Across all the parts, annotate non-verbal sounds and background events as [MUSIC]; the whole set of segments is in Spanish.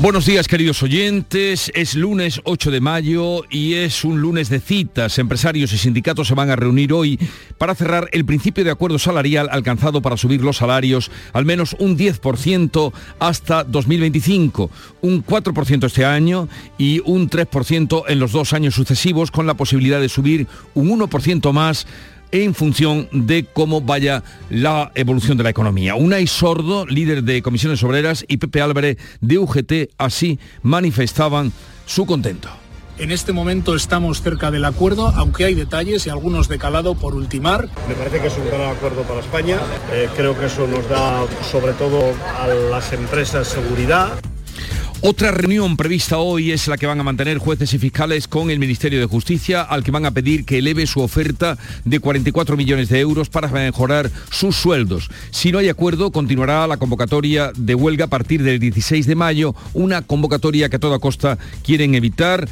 Buenos días queridos oyentes, es lunes 8 de mayo y es un lunes de citas. Empresarios y sindicatos se van a reunir hoy para cerrar el principio de acuerdo salarial alcanzado para subir los salarios al menos un 10% hasta 2025, un 4% este año y un 3% en los dos años sucesivos con la posibilidad de subir un 1% más en función de cómo vaya la evolución de la economía. Unai Sordo, líder de comisiones obreras, y Pepe Álvarez de UGT así manifestaban su contento. En este momento estamos cerca del acuerdo, aunque hay detalles y algunos de calado por ultimar. Me parece que es un gran acuerdo para España. Eh, creo que eso nos da sobre todo a las empresas seguridad. Otra reunión prevista hoy es la que van a mantener jueces y fiscales con el Ministerio de Justicia, al que van a pedir que eleve su oferta de 44 millones de euros para mejorar sus sueldos. Si no hay acuerdo, continuará la convocatoria de huelga a partir del 16 de mayo, una convocatoria que a toda costa quieren evitar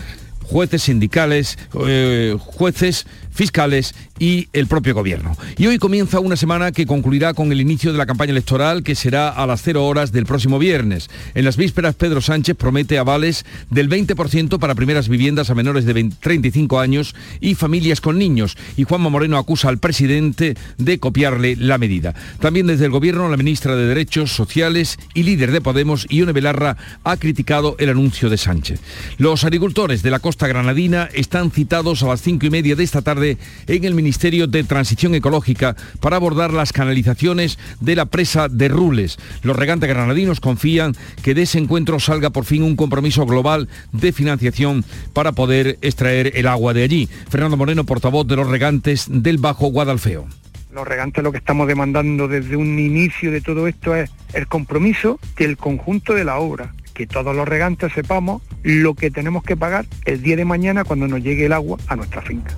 jueces sindicales, eh, jueces fiscales y el propio gobierno. Y hoy comienza una semana que concluirá con el inicio de la campaña electoral que será a las 0 horas del próximo viernes. En las vísperas Pedro Sánchez promete avales del 20% para primeras viviendas a menores de 35 años y familias con niños. Y Juanma Moreno acusa al presidente de copiarle la medida. También desde el gobierno la ministra de Derechos Sociales y líder de Podemos, Ione Belarra, ha criticado el anuncio de Sánchez. Los agricultores de la costa granadina están citados a las 5 y media de esta tarde en el Ministerio de Transición Ecológica para abordar las canalizaciones de la presa de Rules. Los regantes granadinos confían que de ese encuentro salga por fin un compromiso global de financiación para poder extraer el agua de allí. Fernando Moreno, portavoz de los regantes del Bajo Guadalfeo los regantes lo que estamos demandando desde un inicio de todo esto es el compromiso del conjunto de la obra, que todos los regantes sepamos lo que tenemos que pagar el día de mañana cuando nos llegue el agua a nuestra finca.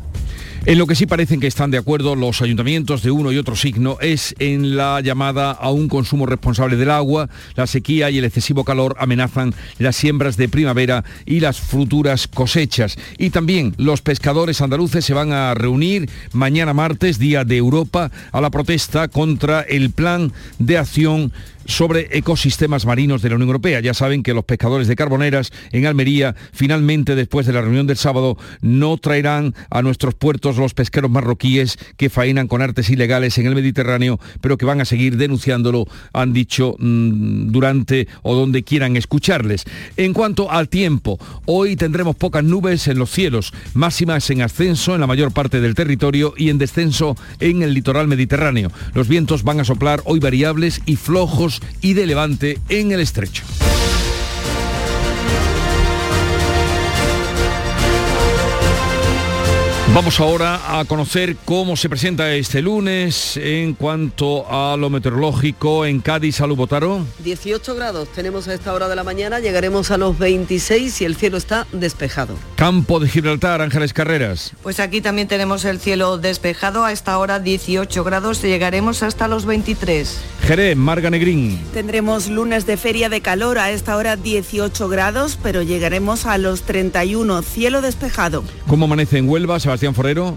En lo que sí parecen que están de acuerdo los ayuntamientos de uno y otro signo es en la llamada a un consumo responsable del agua. La sequía y el excesivo calor amenazan las siembras de primavera y las futuras cosechas. Y también los pescadores andaluces se van a reunir mañana martes, Día de Europa, a la protesta contra el plan de acción sobre ecosistemas marinos de la Unión Europea. Ya saben que los pescadores de carboneras en Almería, finalmente después de la reunión del sábado, no traerán a nuestros puertos los pesqueros marroquíes que faenan con artes ilegales en el Mediterráneo, pero que van a seguir denunciándolo, han dicho mm, durante o donde quieran escucharles. En cuanto al tiempo, hoy tendremos pocas nubes en los cielos, máximas en ascenso en la mayor parte del territorio y en descenso en el litoral mediterráneo. Los vientos van a soplar hoy variables y flojos y de levante en el estrecho. Vamos ahora a conocer cómo se presenta este lunes en cuanto a lo meteorológico en Cádiz. Salud, Botaro. 18 grados tenemos a esta hora de la mañana, llegaremos a los 26 y el cielo está despejado. Campo de Gibraltar, Ángeles Carreras. Pues aquí también tenemos el cielo despejado, a esta hora 18 grados, llegaremos hasta los 23. Jerez, Marga Negrín. Tendremos lunes de feria de calor, a esta hora 18 grados, pero llegaremos a los 31, cielo despejado. ¿Cómo amanece en Huelva, Sebastián Forero?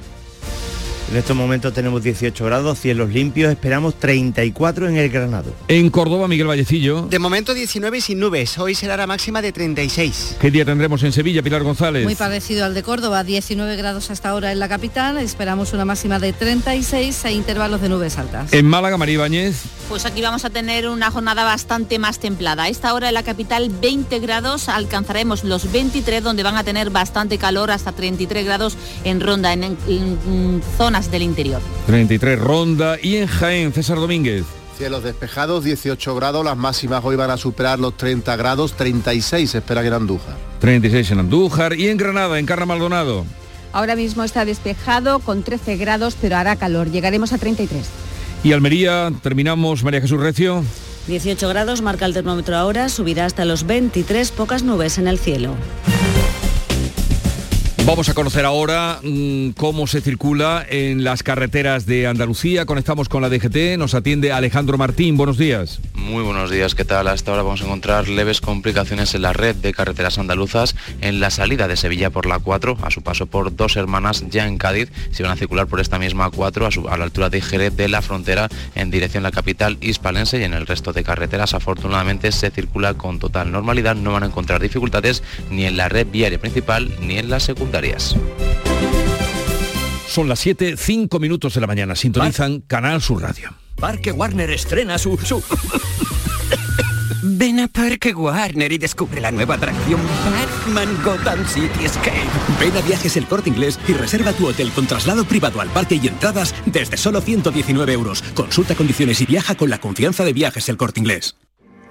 En estos momentos tenemos 18 grados, cielos limpios, esperamos 34 en el Granado. En Córdoba, Miguel Vallecillo. De momento 19 sin nubes, hoy será la máxima de 36. ¿Qué día tendremos en Sevilla, Pilar González? Muy parecido al de Córdoba, 19 grados hasta ahora en la capital, esperamos una máxima de 36 e intervalos de nubes altas. En Málaga, María Ibáñez. Pues aquí vamos a tener una jornada bastante más templada. A esta hora en la capital 20 grados, alcanzaremos los 23 donde van a tener bastante calor hasta 33 grados en Ronda, en, en, en zonas del interior. 33 Ronda y en Jaén, César Domínguez. Cielos despejados, 18 grados, las máximas hoy van a superar los 30 grados, 36 se esperan en Andújar. 36 en Andújar y en Granada, en Carra Maldonado. Ahora mismo está despejado con 13 grados, pero hará calor, llegaremos a 33. Y Almería, terminamos, María Jesús Recio. 18 grados marca el termómetro ahora, subirá hasta los 23, pocas nubes en el cielo. Vamos a conocer ahora mm, cómo se circula en las carreteras de Andalucía. Conectamos con la DGT, nos atiende Alejandro Martín. Buenos días. Muy buenos días, ¿qué tal? Hasta ahora vamos a encontrar leves complicaciones en la red de carreteras andaluzas en la salida de Sevilla por la 4, a su paso por dos hermanas ya en Cádiz, si van a circular por esta misma 4 a, a la altura de Jerez de la frontera en dirección a la capital hispalense y en el resto de carreteras afortunadamente se circula con total normalidad, no van a encontrar dificultades ni en la red viaria principal ni en la secundaria. Son las 7, 5 minutos de la mañana. Sintonizan Canal Sur Radio. Parque Warner estrena su... su... Ven a Parque Warner y descubre la nueva atracción Batman Gotham City Escape. Ven a Viajes El Corte Inglés y reserva tu hotel con traslado privado al parque y entradas desde solo 119 euros. Consulta condiciones y viaja con la confianza de Viajes El Corte Inglés.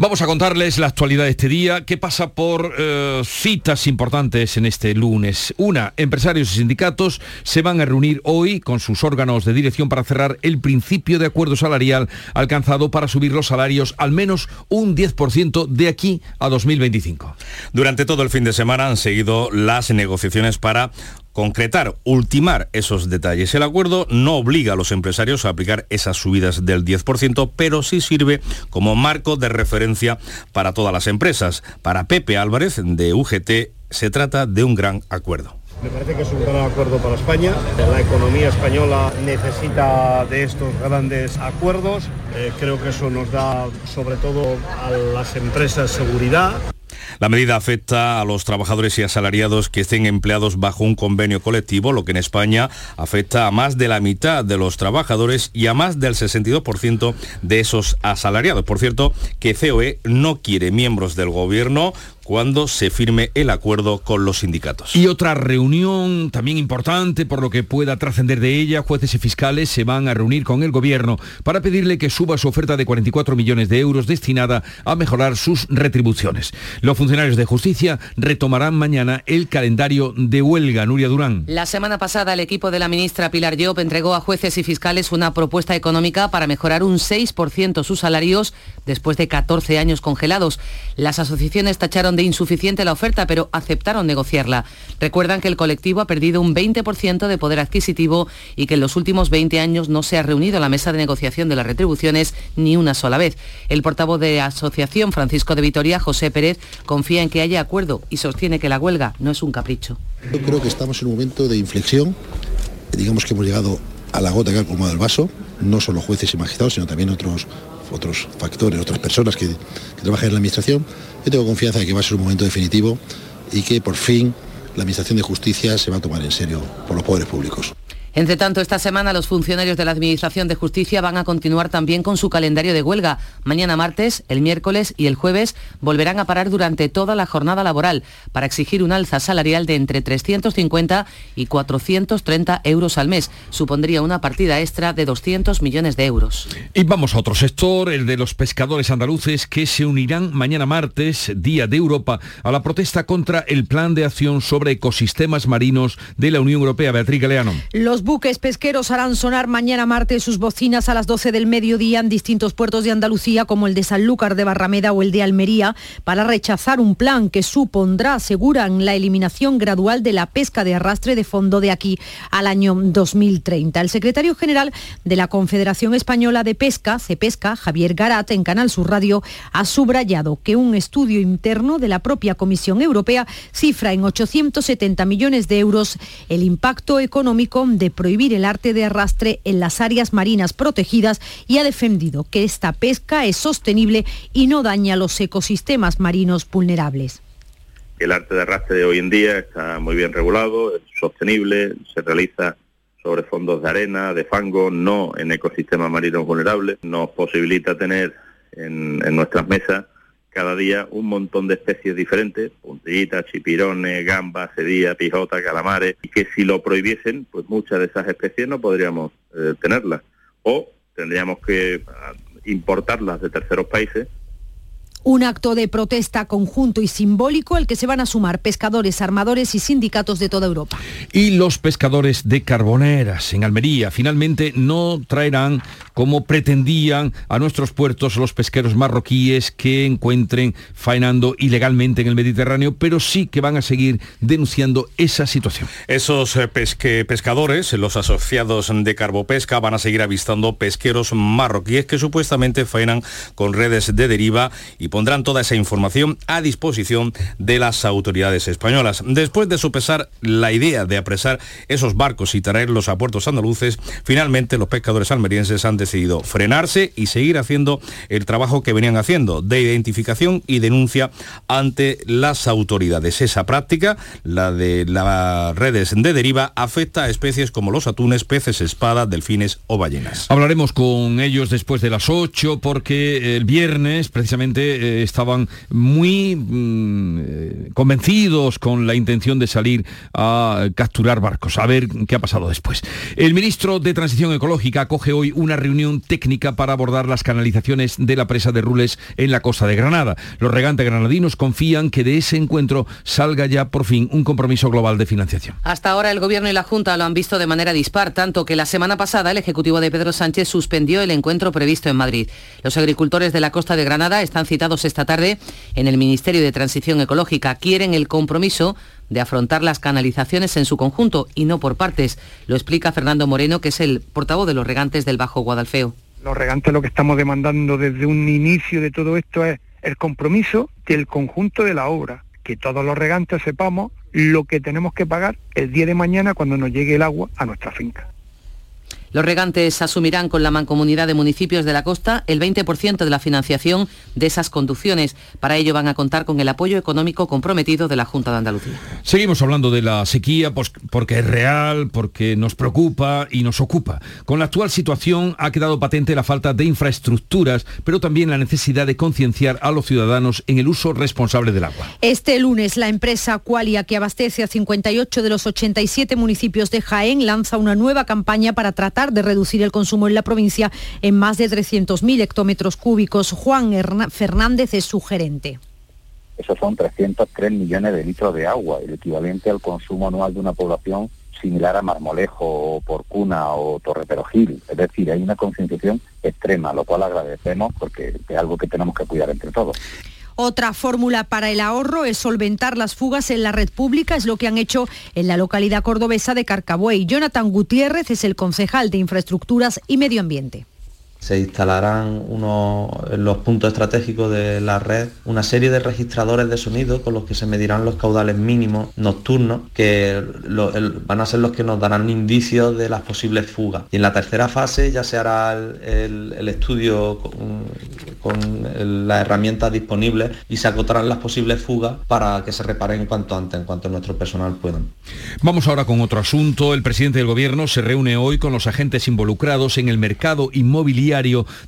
Vamos a contarles la actualidad de este día, que pasa por eh, citas importantes en este lunes. Una, empresarios y sindicatos se van a reunir hoy con sus órganos de dirección para cerrar el principio de acuerdo salarial alcanzado para subir los salarios al menos un 10% de aquí a 2025. Durante todo el fin de semana han seguido las negociaciones para concretar, ultimar esos detalles. El acuerdo no obliga a los empresarios a aplicar esas subidas del 10%, pero sí sirve como marco de referencia para todas las empresas. Para Pepe Álvarez de UGT se trata de un gran acuerdo. Me parece que es un gran acuerdo para España. La economía española necesita de estos grandes acuerdos. Eh, creo que eso nos da sobre todo a las empresas seguridad. La medida afecta a los trabajadores y asalariados que estén empleados bajo un convenio colectivo, lo que en España afecta a más de la mitad de los trabajadores y a más del 62% de esos asalariados. Por cierto, que COE no quiere miembros del gobierno cuando se firme el acuerdo con los sindicatos. Y otra reunión también importante por lo que pueda trascender de ella, jueces y fiscales se van a reunir con el gobierno para pedirle que suba su oferta de 44 millones de euros destinada a mejorar sus retribuciones. Los funcionarios de justicia retomarán mañana el calendario de huelga. Nuria Durán. La semana pasada el equipo de la ministra Pilar Llop entregó a jueces y fiscales una propuesta económica para mejorar un 6% sus salarios después de 14 años congelados. Las asociaciones tacharon de insuficiente la oferta, pero aceptaron negociarla. Recuerdan que el colectivo ha perdido un 20% de poder adquisitivo y que en los últimos 20 años no se ha reunido la mesa de negociación de las retribuciones ni una sola vez. El portavoz de asociación, Francisco de Vitoria, José Pérez, confía en que haya acuerdo y sostiene que la huelga no es un capricho. Yo creo que estamos en un momento de inflexión, digamos que hemos llegado a la gota que ha colmado el vaso, no solo jueces y magistrados, sino también otros otros factores, otras personas que, trabajan en la Administración, yo tengo confianza de que va a ser un momento definitivo y que por fin la Administración de Justicia se va a tomar en serio por los poderes públicos. Entre tanto, esta semana los funcionarios de la Administración de Justicia van a continuar también con su calendario de huelga. Mañana martes, el miércoles y el jueves volverán a parar durante toda la jornada laboral para exigir un alza salarial de entre 350 y 430 euros al mes. Supondría una partida extra de 200 millones de euros. Y vamos a otro sector, el de los pescadores andaluces que se unirán mañana martes, Día de Europa, a la protesta contra el Plan de Acción sobre Ecosistemas Marinos de la Unión Europea. Beatriz Galeano. Los buques pesqueros harán sonar mañana martes sus bocinas a las 12 del mediodía en distintos puertos de Andalucía, como el de Sanlúcar de Barrameda o el de Almería, para rechazar un plan que supondrá, aseguran, la eliminación gradual de la pesca de arrastre de fondo de aquí al año 2030. El secretario general de la Confederación Española de Pesca, CEPESCA, Javier Garat, en Canal Sur Radio, ha subrayado que un estudio interno de la propia Comisión Europea cifra en 870 millones de euros el impacto económico de prohibir el arte de arrastre en las áreas marinas protegidas y ha defendido que esta pesca es sostenible y no daña los ecosistemas marinos vulnerables. El arte de arrastre de hoy en día está muy bien regulado, es sostenible, se realiza sobre fondos de arena, de fango, no en ecosistemas marinos vulnerables. Nos posibilita tener en, nuestras mesas cada día un montón de especies diferentes, puntillitas, chipirones, gambas, sedía, pijota, calamares, y que si lo prohibiesen, pues muchas de esas especies no podríamos eh, tenerlas. O tendríamos que ah, importarlas de terceros países un acto de protesta conjunto y simbólico al que se van a sumar pescadores, armadores y sindicatos de toda Europa. Y los pescadores de Carboneras en Almería finalmente no traerán como pretendían a nuestros puertos los pesqueros marroquíes que encuentren faenando ilegalmente en el Mediterráneo, pero sí que van a seguir denunciando esa situación. Esos eh, pescadores, los asociados de Carbopesca, van a seguir avistando pesqueros marroquíes que supuestamente faenan con redes de deriva y pondrán toda esa información a disposición de las autoridades españolas. Después de sopesar la idea de apresar esos barcos y traerlos a puertos andaluces, finalmente los pescadores almerienses han decidido frenarse y seguir haciendo el trabajo que venían haciendo de identificación y denuncia ante las autoridades. Esa práctica, la de las redes de deriva, afecta a especies como los atunes, peces espada, delfines o ballenas. Hablaremos con ellos después de las 8 porque el viernes precisamente eh, estaban muy mm, eh, convencidos con la intención de salir a capturar barcos. A ver qué ha pasado después. El ministro de Transición Ecológica acoge hoy una reunión técnica para abordar las canalizaciones de la presa de Rules en la costa de Granada. Los regantes granadinos confían que de ese encuentro salga ya por fin un compromiso global de financiación. Hasta ahora el Gobierno y la Junta lo han visto de manera dispar, tanto que la semana pasada el Ejecutivo de Pedro Sánchez suspendió el encuentro previsto en Madrid. Los agricultores de la costa de Granada están citados esta tarde en el Ministerio de Transición Ecológica. Quieren el compromiso de afrontar las canalizaciones en su conjunto y no por partes. Lo explica Fernando Moreno, que es el portavoz de los regantes del Bajo Guadalfeo. Los regantes lo que estamos demandando desde un inicio de todo esto es el compromiso del conjunto de la obra, que todos los regantes sepamos lo que tenemos que pagar el día de mañana cuando nos llegue el agua a nuestra finca. Los regantes asumirán con la mancomunidad de municipios de la costa el 20% de la financiación de esas conducciones. Para ello van a contar con el apoyo económico comprometido de la Junta de Andalucía. Seguimos hablando de la sequía pues, porque es real, porque nos preocupa y nos ocupa. Con la actual situación ha quedado patente la falta de infraestructuras, pero también la necesidad de concienciar a los ciudadanos en el uso responsable del agua. Este lunes la empresa Qualia, que abastece a 58 de los 87 municipios de Jaén, lanza una nueva campaña para tratar de reducir el consumo en la provincia en más de 300.000 hectómetros cúbicos. Juan Fernández es su gerente. Esos son 303 millones de litros de agua, el equivalente al consumo anual de una población similar a Marmolejo, o Porcuna o Torreperogil. Es decir, hay una concienciación extrema, lo cual agradecemos porque es algo que tenemos que cuidar entre todos. Otra fórmula para el ahorro es solventar las fugas en la red pública, es lo que han hecho en la localidad cordobesa de Carcabuey. Jonathan Gutiérrez es el concejal de Infraestructuras y Medio Ambiente se instalarán unos, en los puntos estratégicos de la red una serie de registradores de sonido con los que se medirán los caudales mínimos nocturnos que van a ser los que nos darán indicios de las posibles fugas. Y en la tercera fase ya se hará el, estudio con, las herramientas disponibles y se acotarán las posibles fugas para que se reparen cuanto antes, en cuanto nuestro personal pueda. Vamos ahora con otro asunto. El presidente del gobierno se reúne hoy con los agentes involucrados en el mercado inmobiliario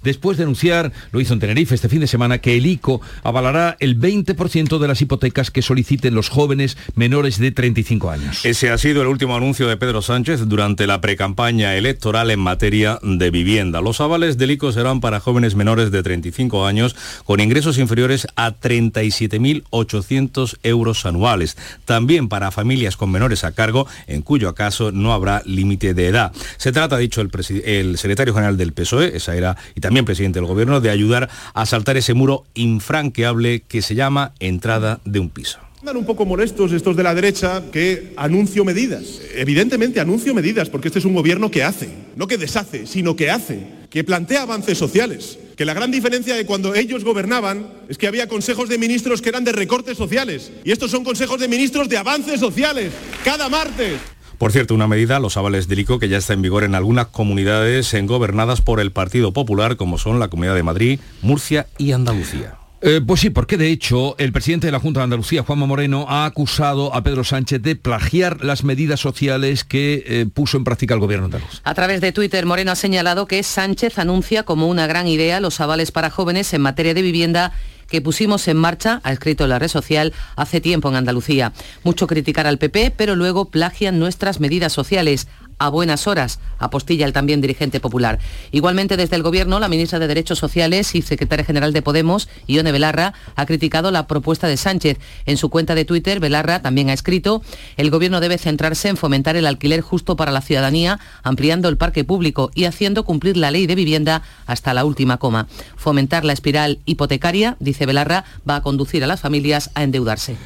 después de anunciar, lo hizo en Tenerife este fin de semana, que el ICO avalará el 20% de las hipotecas que soliciten los jóvenes menores de 35 años. Ese ha sido el último anuncio de Pedro Sánchez durante la precampaña electoral en materia de vivienda. Los avales del ICO serán para jóvenes menores de 35 años con ingresos inferiores a 37.800 euros anuales. También para familias con menores a cargo, en cuyo caso no habrá límite de edad. Se trata, dicho el, el secretario general del PSOE, era, y también presidente del gobierno, de ayudar a saltar ese muro infranqueable que se llama entrada de un piso. Andan un poco molestos estos de la derecha que anuncio medidas. Evidentemente anuncio medidas porque este es un gobierno que hace, no que deshace, sino que hace, que plantea avances sociales. Que la gran diferencia de cuando ellos gobernaban es que había consejos de ministros que eran de recortes sociales y estos son consejos de ministros de avances sociales cada martes. Por cierto, una medida, los avales del ICO, que ya está en vigor en algunas comunidades en gobernadas por el Partido Popular, como son la Comunidad de Madrid, Murcia y Andalucía. Eh, pues sí, porque de hecho el presidente de la Junta de Andalucía, Juanma Moreno, ha acusado a Pedro Sánchez de plagiar las medidas sociales que eh, puso en práctica el gobierno andaluz. A través de Twitter, Moreno ha señalado que Sánchez anuncia como una gran idea los avales para jóvenes en materia de vivienda que pusimos en marcha, ha escrito la red social, hace tiempo en Andalucía. Mucho criticar al PP, pero luego plagian nuestras medidas sociales a buenas horas, apostilla el también dirigente popular. Igualmente desde el Gobierno, la ministra de Derechos Sociales y secretaria general de Podemos, Ione Belarra, ha criticado la propuesta de Sánchez. En su cuenta de Twitter, Belarra también ha escrito, el Gobierno debe centrarse en fomentar el alquiler justo para la ciudadanía, ampliando el parque público y haciendo cumplir la ley de vivienda hasta la última coma. Fomentar la espiral hipotecaria, dice Belarra, va a conducir a las familias a endeudarse.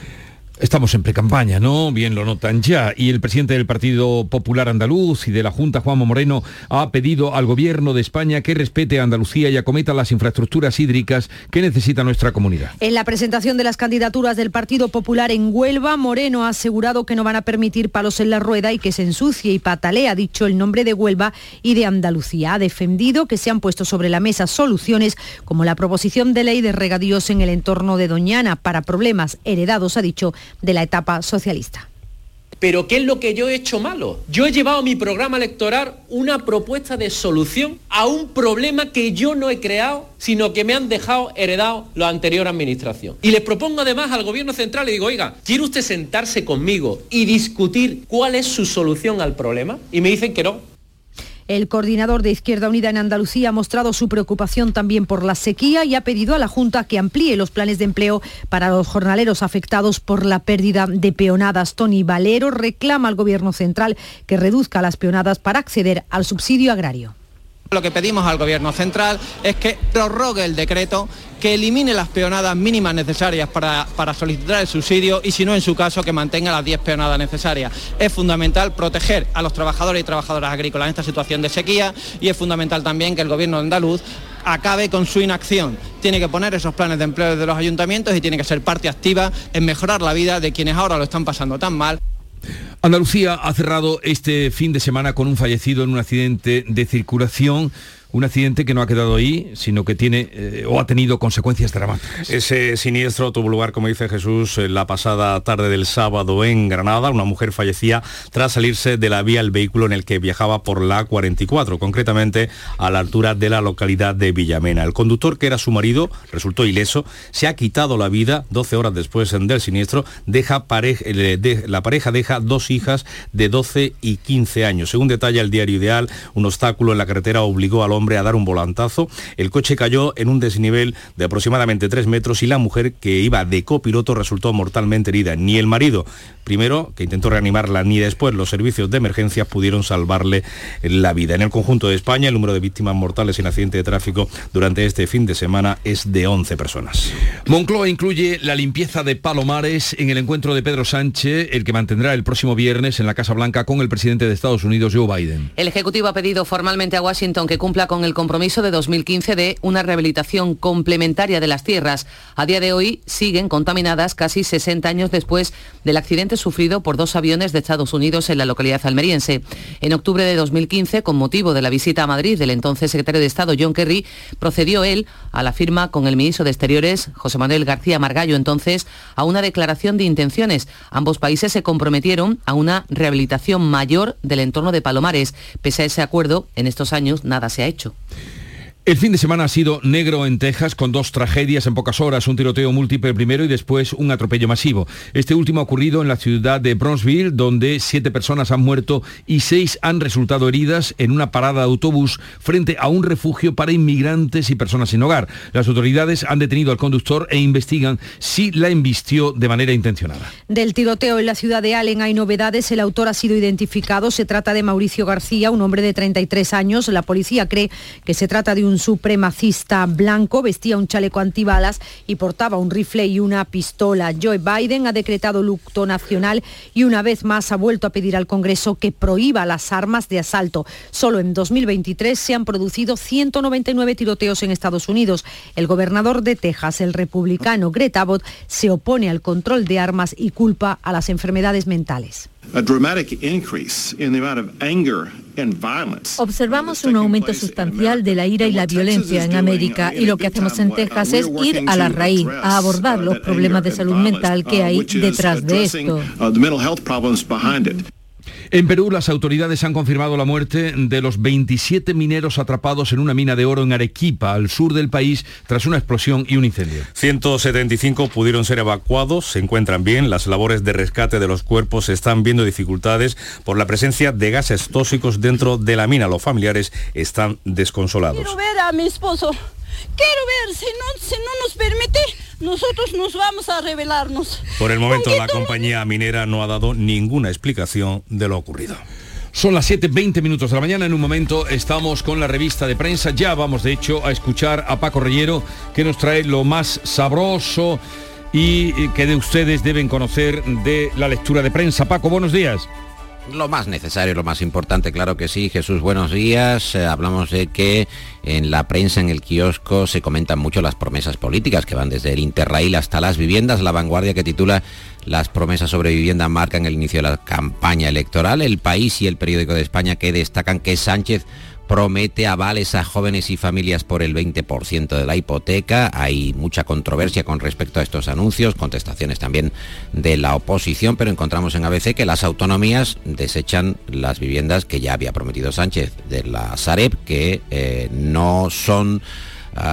Estamos en precampaña, ¿no? Bien lo notan ya. Y el presidente del Partido Popular Andaluz y de la Junta, Juanmo Moreno, ha pedido al gobierno de España que respete a Andalucía y acometa las infraestructuras hídricas que necesita nuestra comunidad. En la presentación de las candidaturas del Partido Popular en Huelva, Moreno ha asegurado que no van a permitir palos en la rueda y que se ensucie y patalea, ha dicho el nombre de Huelva y de Andalucía. Ha defendido que se han puesto sobre la mesa soluciones como la proposición de ley de regadíos en el entorno de Doñana para problemas heredados, ha dicho, de la etapa socialista. Pero ¿qué es lo que yo he hecho malo? Yo he llevado a mi programa electoral una propuesta de solución a un problema que yo no he creado, sino que me han dejado heredado la anterior administración. Y les propongo además al gobierno central y digo, oiga, ¿quiere usted sentarse conmigo y discutir cuál es su solución al problema? Y me dicen que no, el coordinador de Izquierda Unida en Andalucía ha mostrado su preocupación también por la sequía y ha pedido a la Junta que amplíe los planes de empleo para los jornaleros afectados por la pérdida de peonadas. Tony Valero reclama al Gobierno central que reduzca las peonadas para acceder al subsidio agrario. Lo que pedimos al Gobierno central es que prorrogue el decreto que elimine las peonadas mínimas necesarias para, para, solicitar el subsidio y si no en su caso que mantenga las 10 peonadas necesarias. Es fundamental proteger a los trabajadores y trabajadoras agrícolas en esta situación de sequía y es fundamental también que el gobierno andaluz acabe con su inacción. Tiene que poner esos planes de empleo de los ayuntamientos y tiene que ser parte activa en mejorar la vida de quienes ahora lo están pasando tan mal. Andalucía ha cerrado este fin de semana con un fallecido en un accidente de circulación un accidente que no ha quedado ahí, sino que tiene eh, o ha tenido consecuencias dramáticas. Ese siniestro tuvo lugar, como dice Jesús, la pasada tarde del sábado en Granada. Una mujer fallecía tras salirse de la vía el vehículo en el que viajaba por la 44, concretamente a la altura de la localidad de Villamena. El conductor, que era su marido, resultó ileso, se ha quitado la vida 12 horas después del siniestro. Deja eh, la pareja deja dos hijas de 12 y 15 años. Según detalla el diario Ideal, un obstáculo en la carretera obligó al hombre a dar un volantazo. El coche cayó en un desnivel de aproximadamente 3 metros y la mujer que iba de copiloto resultó mortalmente herida. Ni el marido, primero, que intentó reanimarla, ni después los servicios de emergencia pudieron salvarle la vida. En el conjunto de España, el número de víctimas mortales en accidente de tráfico durante este fin de semana es de 11 personas. Moncloa incluye la limpieza de Palomares en el encuentro de Pedro Sánchez, el que mantendrá el próximo viernes en la Casa Blanca con el presidente de Estados Unidos, Joe Biden. El Ejecutivo ha pedido formalmente a Washington que cumpla con con el compromiso de 2015 de una rehabilitación complementaria de las tierras. A día de hoy siguen contaminadas casi 60 años después del accidente sufrido por dos aviones de Estados Unidos en la localidad almeriense. En octubre de 2015, con motivo de la visita a Madrid del entonces secretario de Estado John Kerry, procedió él a la firma con el ministro de Exteriores, José Manuel García Margallo, entonces, a una declaración de intenciones. Ambos países se comprometieron a una rehabilitación mayor del entorno de Palomares. Pese a ese acuerdo, en estos años nada se ha hecho. 8. El fin de semana ha sido negro en Texas con dos tragedias en pocas horas, un tiroteo múltiple primero y después un atropello masivo. Este último ha ocurrido en la ciudad de Bronzeville, donde siete personas han muerto y seis han resultado heridas en una parada de autobús frente a un refugio para inmigrantes y personas sin hogar. Las autoridades han detenido al conductor e investigan si la embistió de manera intencionada. Del tiroteo en la ciudad de Allen hay novedades. El autor ha sido identificado. Se trata de Mauricio García, un hombre de 33 años. La policía cree que se trata de un un supremacista blanco, vestía un chaleco antibalas y portaba un rifle y una pistola. Joe Biden ha decretado luto nacional y una vez más ha vuelto a pedir al Congreso que prohíba las armas de asalto. Solo en 2023 se han producido 199 tiroteos en Estados Unidos. El gobernador de Texas, el republicano Greta Abbott, se opone al control de armas y culpa a las enfermedades mentales. Observamos un aumento sustancial de la ira y la violencia en América y lo que hacemos en Texas es ir a la raíz, a abordar los problemas de salud mental que hay detrás de esto. En Perú, las autoridades han confirmado la muerte de los 27 mineros atrapados en una mina de oro en Arequipa, al sur del país, tras una explosión y un incendio. 175 pudieron ser evacuados, se encuentran bien, las labores de rescate de los cuerpos están viendo dificultades por la presencia de gases tóxicos dentro de la mina. Los familiares están desconsolados. Quiero ver a mi esposo. Quiero ver, si no, si no nos permite, nosotros nos vamos a revelarnos. Por el momento la compañía minera no ha dado ninguna explicación de lo ocurrido. Son las 7.20 minutos de la mañana. En un momento estamos con la revista de prensa. Ya vamos, de hecho, a escuchar a Paco Reyero, que nos trae lo más sabroso y que de ustedes deben conocer de la lectura de prensa. Paco, buenos días. Lo más necesario, lo más importante, claro que sí. Jesús, buenos días. Eh, hablamos de que en la prensa, en el kiosco, se comentan mucho las promesas políticas que van desde el Interrail hasta las viviendas. La vanguardia que titula Las promesas sobre vivienda marcan el inicio de la campaña electoral. El país y el periódico de España que destacan que Sánchez promete avales a jóvenes y familias por el 20% de la hipoteca. Hay mucha controversia con respecto a estos anuncios, contestaciones también de la oposición, pero encontramos en ABC que las autonomías desechan las viviendas que ya había prometido Sánchez de la Sareb, que eh, no son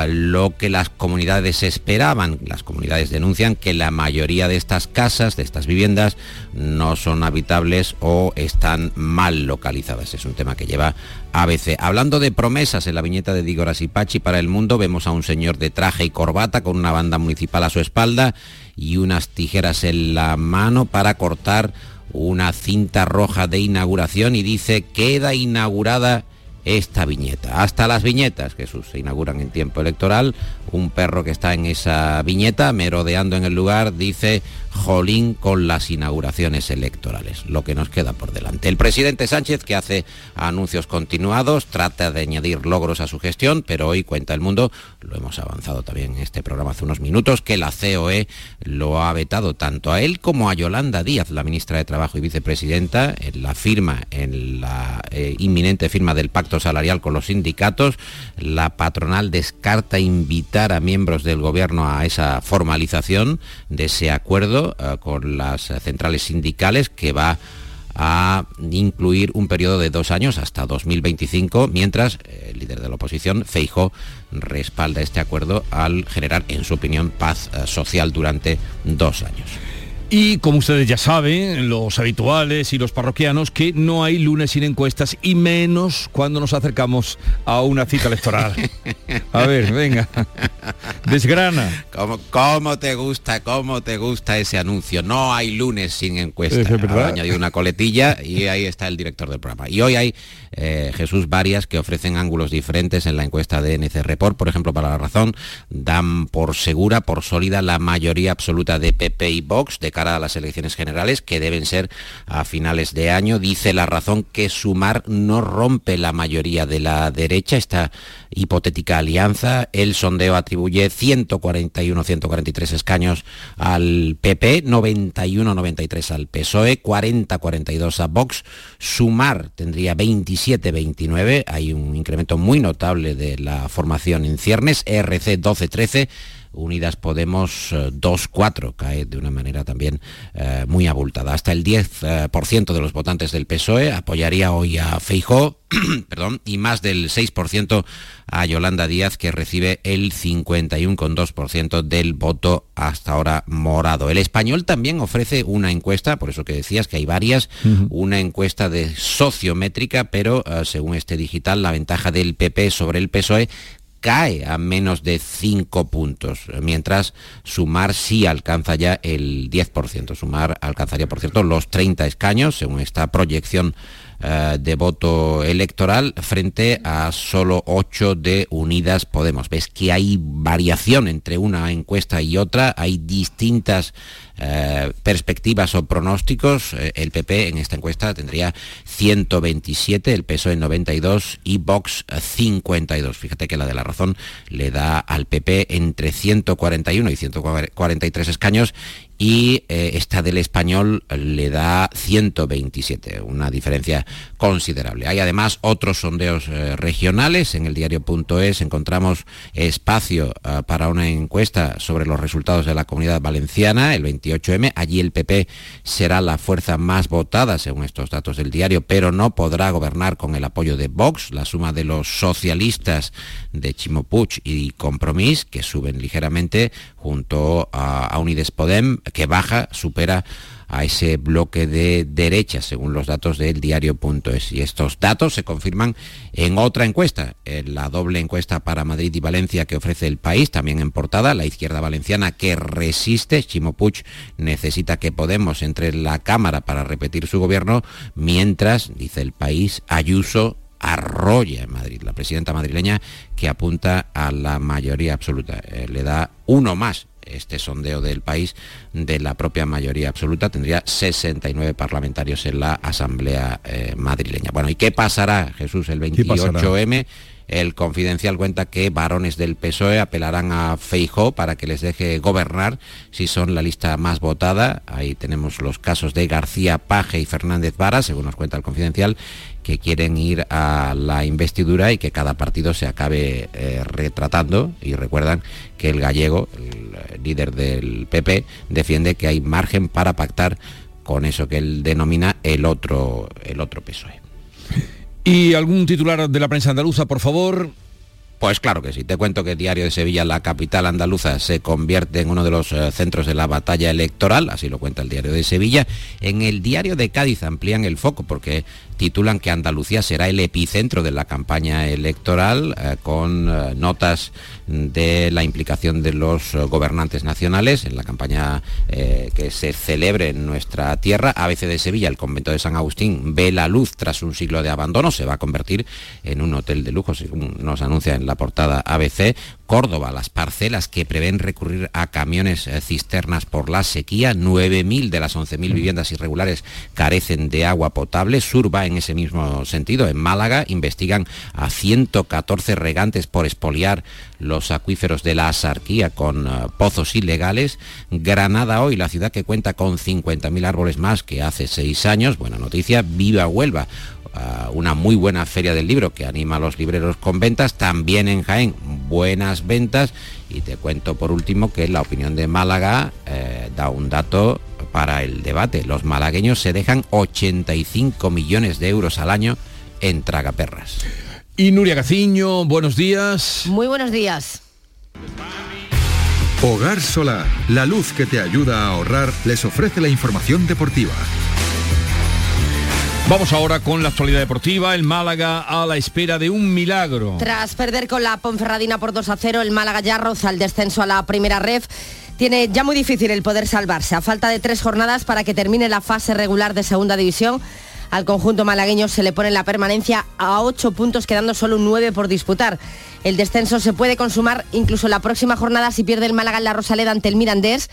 lo que las comunidades esperaban. Las comunidades denuncian que la mayoría de estas casas, de estas viviendas, no son habitables o están mal localizadas. Es un tema que lleva ABC. Hablando de promesas, en la viñeta de Digoras y Pachi para el mundo vemos a un señor de traje y corbata con una banda municipal a su espalda y unas tijeras en la mano para cortar una cinta roja de inauguración y dice queda inaugurada esta viñeta. Hasta las viñetas, que se inauguran en tiempo electoral. Un perro que está en esa viñeta, merodeando en el lugar, dice jolín con las inauguraciones electorales, lo que nos queda por delante. El presidente Sánchez, que hace anuncios continuados, trata de añadir logros a su gestión, pero hoy cuenta el mundo, lo hemos avanzado también en este programa hace unos minutos, que la COE lo ha vetado tanto a él como a Yolanda Díaz, la ministra de Trabajo y vicepresidenta, en la firma, en la eh, inminente firma del pacto salarial con los sindicatos. La patronal descarta invitar a miembros del gobierno a esa formalización de ese acuerdo eh, con las centrales sindicales que va a incluir un periodo de dos años hasta 2025, mientras eh, el líder de la oposición, Feijo, respalda este acuerdo al generar, en su opinión, paz eh, social durante dos años. Y como ustedes ya saben, los habituales y los parroquianos, que no hay lunes sin encuestas y menos cuando nos acercamos a una cita electoral. [LAUGHS] A ver, venga. Desgrana. ¿Cómo, cómo te gusta, cómo te gusta ese anuncio? No hay lunes sin encuesta. Ha añadido una coletilla y ahí está el director del programa. Y hoy hay eh, Jesús varias que ofrecen ángulos diferentes en la encuesta de NC Report. Por ejemplo, para la razón, dan por segura, por sólida la mayoría absoluta de PP y Vox de a las elecciones generales, que deben ser a finales de año. Dice la razón que Sumar no rompe la mayoría de la derecha, esta hipotética alianza. El sondeo atribuye 141-143 escaños al PP, 91-93 al PSOE, 40-42 a Vox. Sumar tendría 27-29, hay un incremento muy notable de la formación en ciernes, RC 12-13 Unidas Podemos 2-4, eh, cae de una manera también eh, muy abultada. Hasta el 10% eh, de los votantes del PSOE apoyaría hoy a Feijó, [CLEARS THROAT] perdón, y más del 6% a Yolanda Díaz, que recibe el 51,2% del voto hasta ahora morado. El español también ofrece una encuesta, por eso que decías que hay varias, una encuesta de sociométrica, pero según este digital, la ventaja del PP sobre el PSOE cae a menos de 5 puntos, mientras Sumar sí alcanza ya el 10%. Sumar alcanzaría, por cierto, los 30 escaños, según esta proyección eh, de voto electoral frente a solo 8 de Unidas Podemos. Ves que hay variación entre una encuesta y otra, hay distintas eh, perspectivas o pronósticos, eh, el PP en esta encuesta tendría 127, el PSOE 92 y Vox 52. Fíjate que la de la razón le da al PP entre 141 y 143 escaños y eh, esta del español le da 127, una diferencia considerable. Hay además otros sondeos regionales. En el diario.es encontramos espacio para una encuesta sobre los resultados de la comunidad valenciana. El 28 28M. Allí el PP será la fuerza más votada, según estos datos del diario, pero no podrá gobernar con el apoyo de Vox. La suma de los socialistas de Chimopuch y Compromís, que suben ligeramente, junto a Unides Podem, que baja, supera a ese bloque de derecha, según los datos del diario.es. Y estos datos se confirman en otra encuesta, en la doble encuesta para Madrid y Valencia que ofrece el país, también en portada, la izquierda valenciana que resiste, Chimo necesita que Podemos entre en la Cámara para repetir su gobierno, mientras, dice el país, Ayuso arrolla en Madrid, la presidenta madrileña que apunta a la mayoría absoluta, eh, le da uno más este sondeo del país de la propia mayoría absoluta, tendría 69 parlamentarios en la Asamblea eh, madrileña. Bueno, ¿y qué pasará, Jesús, el 28M? El confidencial cuenta que varones del PSOE apelarán a Feijó para que les deje gobernar si son la lista más votada. Ahí tenemos los casos de García Paje y Fernández Vara, según nos cuenta el confidencial, que quieren ir a la investidura y que cada partido se acabe eh, retratando. Y recuerdan que el gallego, el líder del PP, defiende que hay margen para pactar con eso que él denomina el otro, el otro PSOE. ¿Y algún titular de la prensa andaluza, por favor? Pues claro que sí. Te cuento que Diario de Sevilla, la capital andaluza, se convierte en uno de los eh, centros de la batalla electoral, así lo cuenta el Diario de Sevilla. En el Diario de Cádiz amplían el foco porque titulan que Andalucía será el epicentro de la campaña electoral eh, con eh, notas de la implicación de los gobernantes nacionales en la campaña que se celebre en nuestra tierra. ABC de Sevilla, el convento de San Agustín, ve la luz tras un siglo de abandono, se va a convertir en un hotel de lujo, según nos anuncia en la portada ABC. Córdoba, las parcelas que prevén recurrir a camiones eh, cisternas por la sequía, 9.000 de las 11.000 viviendas irregulares carecen de agua potable. Sur va en ese mismo sentido. En Málaga investigan a 114 regantes por expoliar los acuíferos de la Asarquía con eh, pozos ilegales. Granada hoy, la ciudad que cuenta con 50.000 árboles más que hace seis años. Buena noticia, viva Huelva una muy buena feria del libro que anima a los libreros con ventas, también en Jaén buenas ventas y te cuento por último que la opinión de Málaga eh, da un dato para el debate. Los malagueños se dejan 85 millones de euros al año en tragaperras. Y Nuria Gaciño, buenos días. Muy buenos días. Hogar Solar, la luz que te ayuda a ahorrar, les ofrece la información deportiva. Vamos ahora con la actualidad deportiva. El Málaga a la espera de un milagro. Tras perder con la Ponferradina por 2 a 0, el Málaga ya roza el descenso a la primera ref. Tiene ya muy difícil el poder salvarse. A falta de tres jornadas para que termine la fase regular de segunda división, al conjunto malagueño se le pone la permanencia a ocho puntos, quedando solo nueve por disputar. El descenso se puede consumar incluso la próxima jornada si pierde el Málaga en la Rosaleda ante el Mirandés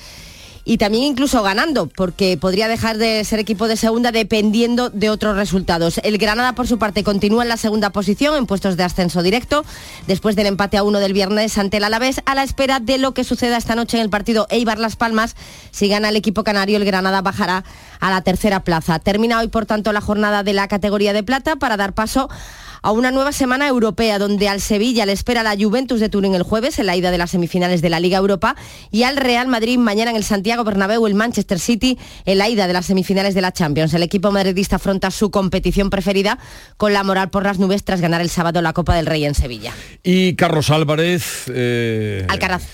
y también incluso ganando, porque podría dejar de ser equipo de segunda dependiendo de otros resultados. El Granada, por su parte, continúa en la segunda posición en puestos de ascenso directo, después del empate a uno del viernes ante el Alavés, a la espera de lo que suceda esta noche en el partido Eibar Las Palmas. Si gana el equipo canario, el Granada bajará a la tercera plaza. Termina hoy, por tanto, la jornada de la categoría de plata para dar paso a una nueva semana europea donde al Sevilla le espera la Juventus de Turín el jueves en la ida de las semifinales de la Liga Europa y al Real Madrid mañana en el Santiago Bernabéu el Manchester City en la ida de las semifinales de la Champions. El equipo madridista afronta su competición preferida con la moral por las nubes tras ganar el sábado la Copa del Rey en Sevilla. Y Carlos Álvarez. Eh, Alcaraz.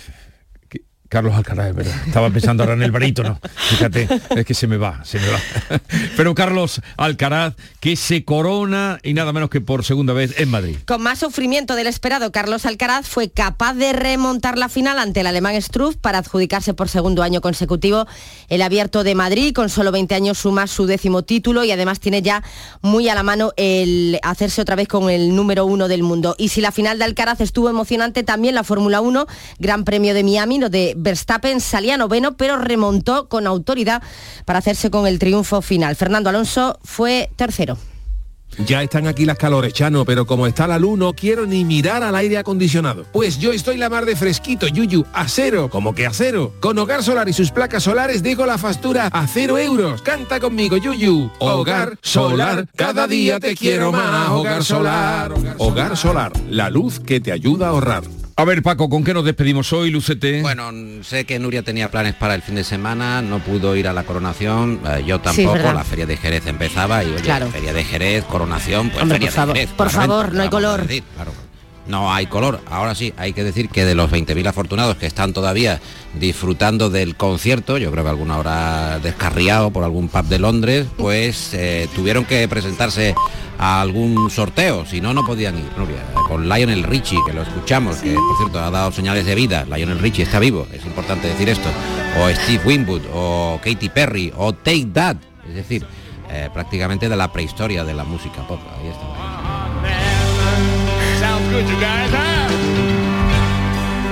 Carlos Alcaraz, es verdad. Estaba pensando ahora en el barítono. Fíjate, es que se me va, se me va. [LAUGHS] Pero Carlos Alcaraz, que se corona y nada menos que por segunda vez en Madrid. Con más sufrimiento del esperado, Carlos Alcaraz fue capaz de remontar la final ante el alemán Struff para adjudicarse por segundo año consecutivo el abierto de Madrid. Con solo 20 años suma su décimo título y además tiene ya muy a la mano el hacerse otra vez con el número uno del mundo. Y si la final de Alcaraz estuvo emocionante, también la Fórmula 1, Gran Premio de Miami, lo de Verstappen salía noveno, pero remontó con autoridad para hacerse con el triunfo final. Fernando Alonso fue tercero. Ya están aquí las calores, Chano, pero como está la luz no quiero ni mirar al aire acondicionado. Pues yo estoy la mar de fresquito, Yuyu, a cero, como que a cero. Con Hogar Solar y sus placas solares dejo la factura a cero euros. Canta conmigo, Yuyu. Hogar Solar, cada día te quiero más. Hogar Solar. Hogar Solar, la luz que te ayuda a ahorrar. A ver, Paco, ¿con qué nos despedimos hoy, Lucete? Bueno, sé que Nuria tenía planes para el fin de semana, no pudo ir a la coronación, eh, yo tampoco, la feria de Jerez empezaba y oye, Claro. feria de Jerez, coronación, pues Hombre, feria por favor, de Jerez. por favor, no hay color. decir, claro. No hay color. Ahora sí, hay que decir que de los 20.000 afortunados que están todavía disfrutando del concierto, yo creo que alguno habrá descarriado por algún pub de Londres, pues eh, tuvieron que presentarse a algún sorteo, si no, no podían ir. Con Lionel Richie, que lo escuchamos, que por cierto ha dado señales de vida, Lionel Richie está vivo, es importante decir esto, o Steve Winwood, o Katy Perry, o Take That, es decir, eh, prácticamente de la prehistoria de la música pop. Ahí está.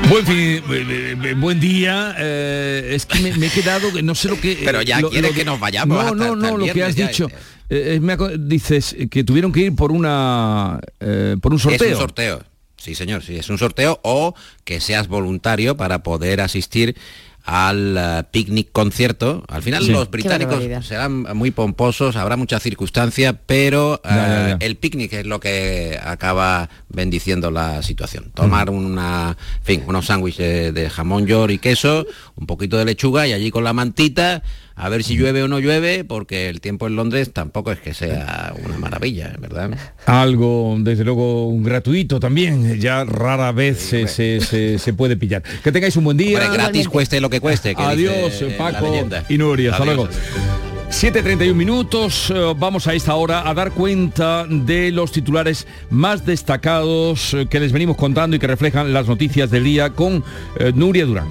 Buen fin, eh, eh, buen día. eh, es que me, me he quedado, que no sé lo que. Pero ya quieres que nos vayamos No, hasta- no, no, lo que has dicho. Eh, eh, me dices que tuvieron que ir por una eh, por un sorteo. Es un sorteo. Sí, señor, sí, es un sorteo o que seas voluntario para poder asistir al eh, picnic concierto. Al final Sí. los británicos serán muy pomposos, habrá mucha circunstancia, pero Ya, ya, eh, ya. el picnic es lo que acaba bendiciendo la situación. Tomar una, en fin, unos sándwiches de jamón york y queso, un poquito de lechuga y allí con la mantita a ver si llueve o no llueve, porque el tiempo en Londres tampoco es que sea una maravilla, ¿verdad? Algo, desde luego, gratuito también. Ya rara vez se, se- se- se puede pillar. Que tengáis un buen día. Hombre, gratis cueste lo que cueste. que Adiós, dice, Paco y Nuria. Hasta luego. 7.31 minutos, eh, vamos a esta hora a dar cuenta de los titulares más destacados eh, que les venimos contando y que reflejan las noticias del día con eh, Nuria Durán.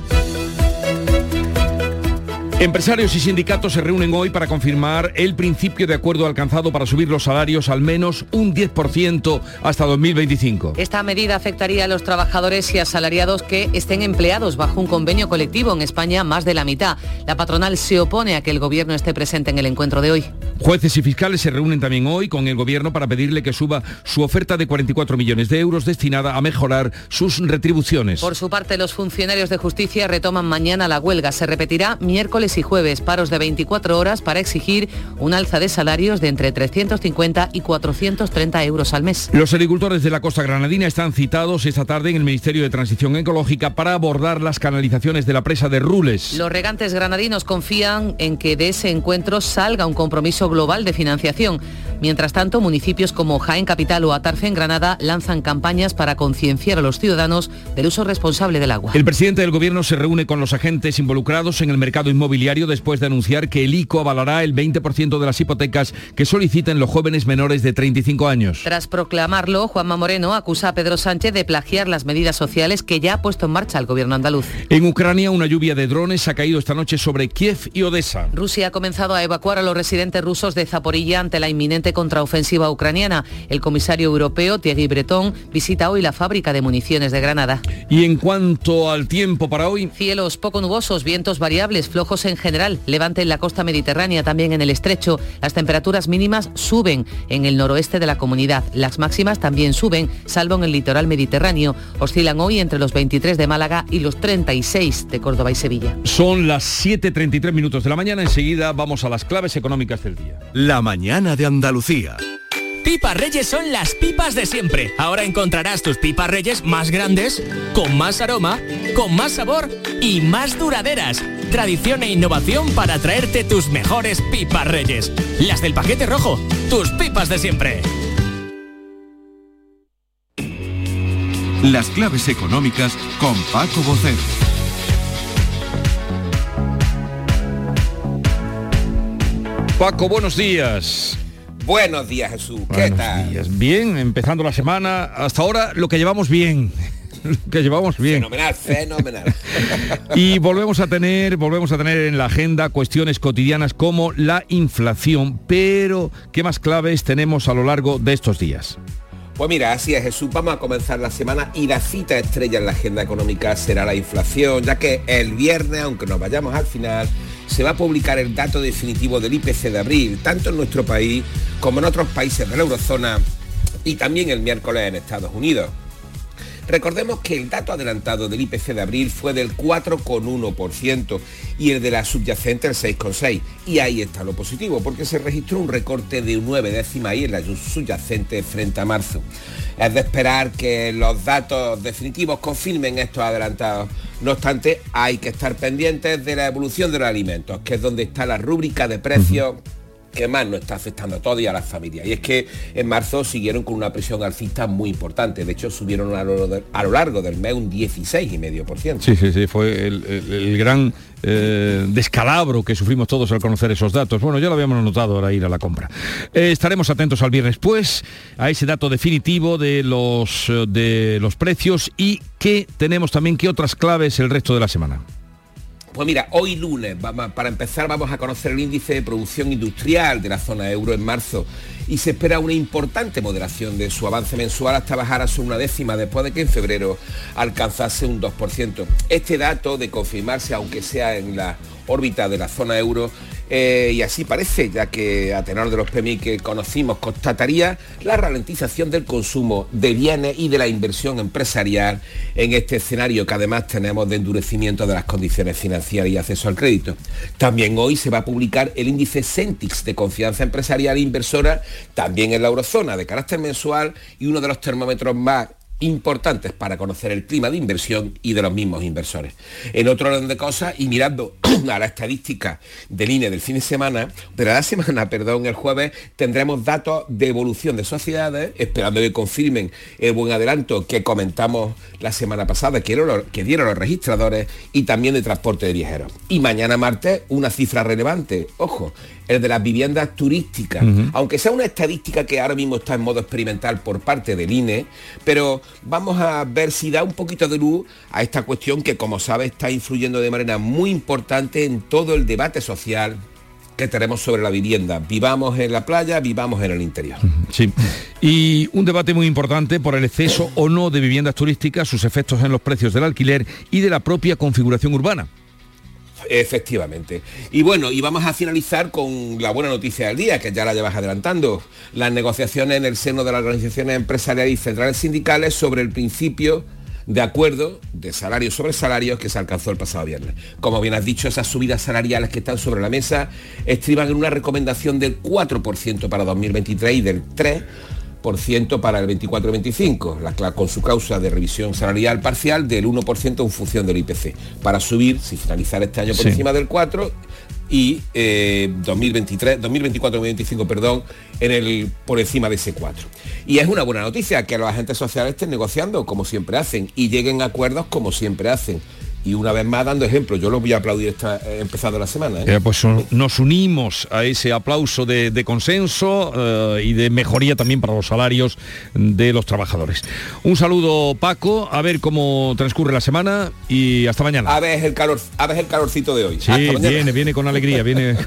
Empresarios y sindicatos se reúnen hoy para confirmar el principio de acuerdo alcanzado para subir los salarios al menos un 10% hasta 2025. Esta medida afectaría a los trabajadores y asalariados que estén empleados bajo un convenio colectivo en España más de la mitad. La patronal se opone a que el gobierno esté presente en el encuentro de hoy. Jueces y fiscales se reúnen también hoy con el gobierno para pedirle que suba su oferta de 44 millones de euros destinada a mejorar sus retribuciones. Por su parte, los funcionarios de justicia retoman mañana la huelga. Se repetirá miércoles y jueves, paros de 24 horas para exigir un alza de salarios de entre 350 y 430 euros al mes. Los agricultores de la costa granadina están citados esta tarde en el Ministerio de Transición Ecológica para abordar las canalizaciones de la presa de Rules. Los regantes granadinos confían en que de ese encuentro salga un compromiso global de financiación. Mientras tanto, municipios como Jaén Capital o Atarfe en Granada lanzan campañas para concienciar a los ciudadanos del uso responsable del agua. El presidente del gobierno se reúne con los agentes involucrados en el mercado inmobiliario después de anunciar que el ICO avalará el 20% de las hipotecas que soliciten los jóvenes menores de 35 años. Tras proclamarlo, Juanma Moreno acusa a Pedro Sánchez de plagiar las medidas sociales que ya ha puesto en marcha el gobierno andaluz. En Ucrania, una lluvia de drones ha caído esta noche sobre Kiev y Odessa. Rusia ha comenzado a evacuar a los residentes rusos de Zaporilla ante la inminente contraofensiva ucraniana. El comisario europeo, Thierry Breton, visita hoy la fábrica de municiones de Granada. Y en cuanto al tiempo para hoy, Cielos poco nubosos, vientos variables, flojos en general, levante en la costa mediterránea, también en el estrecho. Las temperaturas mínimas suben en el noroeste de la comunidad. Las máximas también suben, salvo en el litoral mediterráneo. Oscilan hoy entre los 23 de Málaga y los 36 de Córdoba y Sevilla. son las 7.33 minutos de la mañana. Enseguida vamos a las claves económicas del día. La mañana de Andalucía. Pipas Reyes son las pipas de siempre. Ahora encontrarás tus pipas Reyes más grandes, con más aroma, con más sabor y más duraderas. Tradición e innovación para traerte tus mejores pipas Reyes. Las del paquete rojo, tus pipas de siempre. Las claves económicas con Paco Bocero. Paco, buenos días. Buenos días, Jesús. ¿Qué Buenos tal? días. Bien, empezando la semana. Hasta ahora lo que llevamos bien. [LAUGHS] Que llevamos bien. Fenomenal, fenomenal. [LAUGHS] Y volvemos a tener, volvemos a tener en la agenda cuestiones cotidianas como la inflación, pero ¿qué más claves tenemos a lo largo de estos días? Pues mira, así es Jesús, vamos a comenzar la semana y la cita estrella en la agenda económica será la inflación, ya que el viernes, aunque nos vayamos al final, se va a publicar el dato definitivo del IPC de abril, tanto en nuestro país como en otros países de la eurozona y también el miércoles en Estados Unidos. Recordemos que el dato adelantado del IPC de abril fue del 4,1% y el de la subyacente el 6,6%. Y ahí está lo positivo, porque se registró un recorte de 9 décimas ahí en la subyacente frente a marzo. Es de esperar que los datos definitivos confirmen estos adelantados. No obstante, hay que estar pendientes de la evolución de los alimentos, que es donde está la rúbrica de precios que más nos está afectando a todos y a las familias. Y es que en marzo siguieron con una presión alcista muy importante. De hecho, subieron a lo, largo del mes un 16,5%. Sí, sí, sí, fue el, gran eh, descalabro que sufrimos todos al conocer esos datos. Bueno, ya lo habíamos notado ahora ir a la compra. Eh, estaremos atentos al viernes pues a ese dato definitivo de los, eh, de los precios y que tenemos también que otras claves el resto de la semana. Pues mira, hoy lunes, para empezar, vamos a conocer el índice de producción industrial de la zona euro en marzo y se espera una importante moderación de su avance mensual hasta bajar a su una décima después de que en febrero alcanzase un 2%. Este dato de confirmarse, aunque sea en la órbita de la zona euro, eh, y así parece, ya que a tenor de los PMI que conocimos, constataría la ralentización del consumo de bienes y de la inversión empresarial en este escenario que además tenemos de endurecimiento de las condiciones financieras y acceso al crédito. También hoy se va a publicar el índice Centix de confianza empresarial e inversora, también en la eurozona, de carácter mensual y uno de los termómetros más importantes para conocer el clima de inversión y de los mismos inversores. En otro orden de cosas, y mirando [CLEARS THROAT] a la estadística del INE del fin de semana, de la semana, perdón, el jueves, tendremos datos de evolución de sociedades, esperando que confirmen el buen adelanto que comentamos la semana pasada, que, que dieron los registradores, y también de transporte de viajeros. Y mañana martes, una cifra relevante, ojo, el de las viviendas turísticas, aunque sea una estadística que ahora mismo está en modo experimental por parte del INE, pero vamos a ver si da un poquito de luz a esta cuestión que, como sabe, está influyendo de manera muy importante en todo el debate social que tenemos sobre la vivienda. Vivamos en la playa, vivamos en el interior. Sí. Y un debate muy importante por el exceso o no de viviendas turísticas, sus efectos en los precios del alquiler y de la propia configuración urbana. Efectivamente. Y bueno, y vamos a finalizar con la buena noticia del día, que ya la llevas adelantando. Las negociaciones en el seno de las organizaciones empresariales y centrales sindicales sobre el principio de acuerdo de salarios sobre salarios que se alcanzó el pasado viernes. Como bien has dicho, esas subidas salariales que están sobre la mesa estriban en una recomendación del 4% para 2023 y del 3% para el 24-25, con su causa de revisión salarial parcial del 1% en función del IPC, para subir, si finalizar este año por encima del 4 y 2023, 2024-2025, perdón, en el, por encima de ese 4. Y es una buena noticia que los agentes sociales estén negociando como siempre hacen y lleguen a acuerdos como siempre hacen y una vez más dando ejemplo. Yo lo voy a aplaudir esta, eh, empezando la semana. ¿eh? Eh, pues nos unimos a ese aplauso de, consenso y de mejoría también para los salarios de los trabajadores. Un saludo Paco, a ver cómo transcurre la semana y hasta mañana. A ver el calor, a ver el calorcito de hoy. Sí, viene, viene con alegría, [LAUGHS] viene.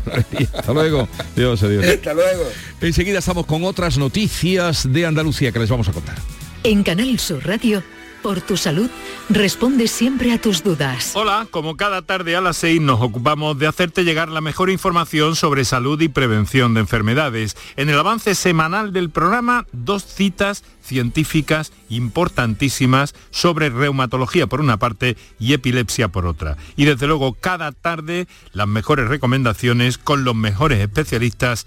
hasta luego. Dios, adiós. Hasta luego. Enseguida estamos con otras noticias de Andalucía que les vamos a contar. En Canal Sur Radio por tu salud, responde siempre a tus dudas. Hola, como cada tarde a las 6 nos ocupamos de hacerte llegar la mejor información sobre salud y prevención de enfermedades. En el avance semanal del programa, dos citas científicas importantísimas sobre reumatología por una parte y epilepsia por otra. Y desde luego cada tarde las mejores recomendaciones con los mejores especialistas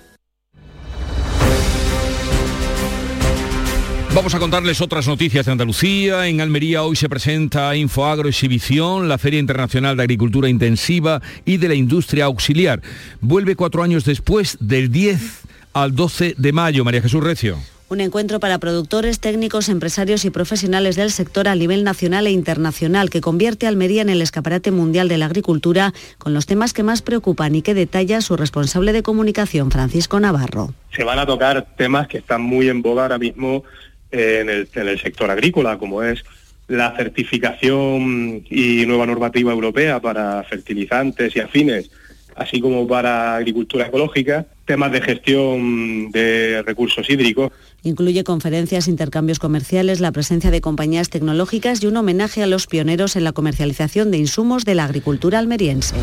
Vamos a contarles otras noticias de Andalucía. En Almería hoy se presenta Infoagro Exhibición, la Feria Internacional de Agricultura Intensiva y de la Industria Auxiliar. Vuelve cuatro años después, del 10 al 12 de mayo. María Jesús Recio. Un encuentro para productores, técnicos, empresarios y profesionales del sector a nivel nacional e internacional que convierte a Almería en el escaparate mundial de la agricultura con los temas que más preocupan y que detalla su responsable de comunicación, Francisco Navarro. Se van a tocar temas que están muy en boga ahora mismo en el, sector agrícola, como es la certificación y nueva normativa europea para fertilizantes y afines, así como para agricultura ecológica, temas de gestión de recursos hídricos, Incluye conferencias, intercambios comerciales, la presencia de compañías tecnológicas y un homenaje a los pioneros en la comercialización de insumos de la agricultura almeriense.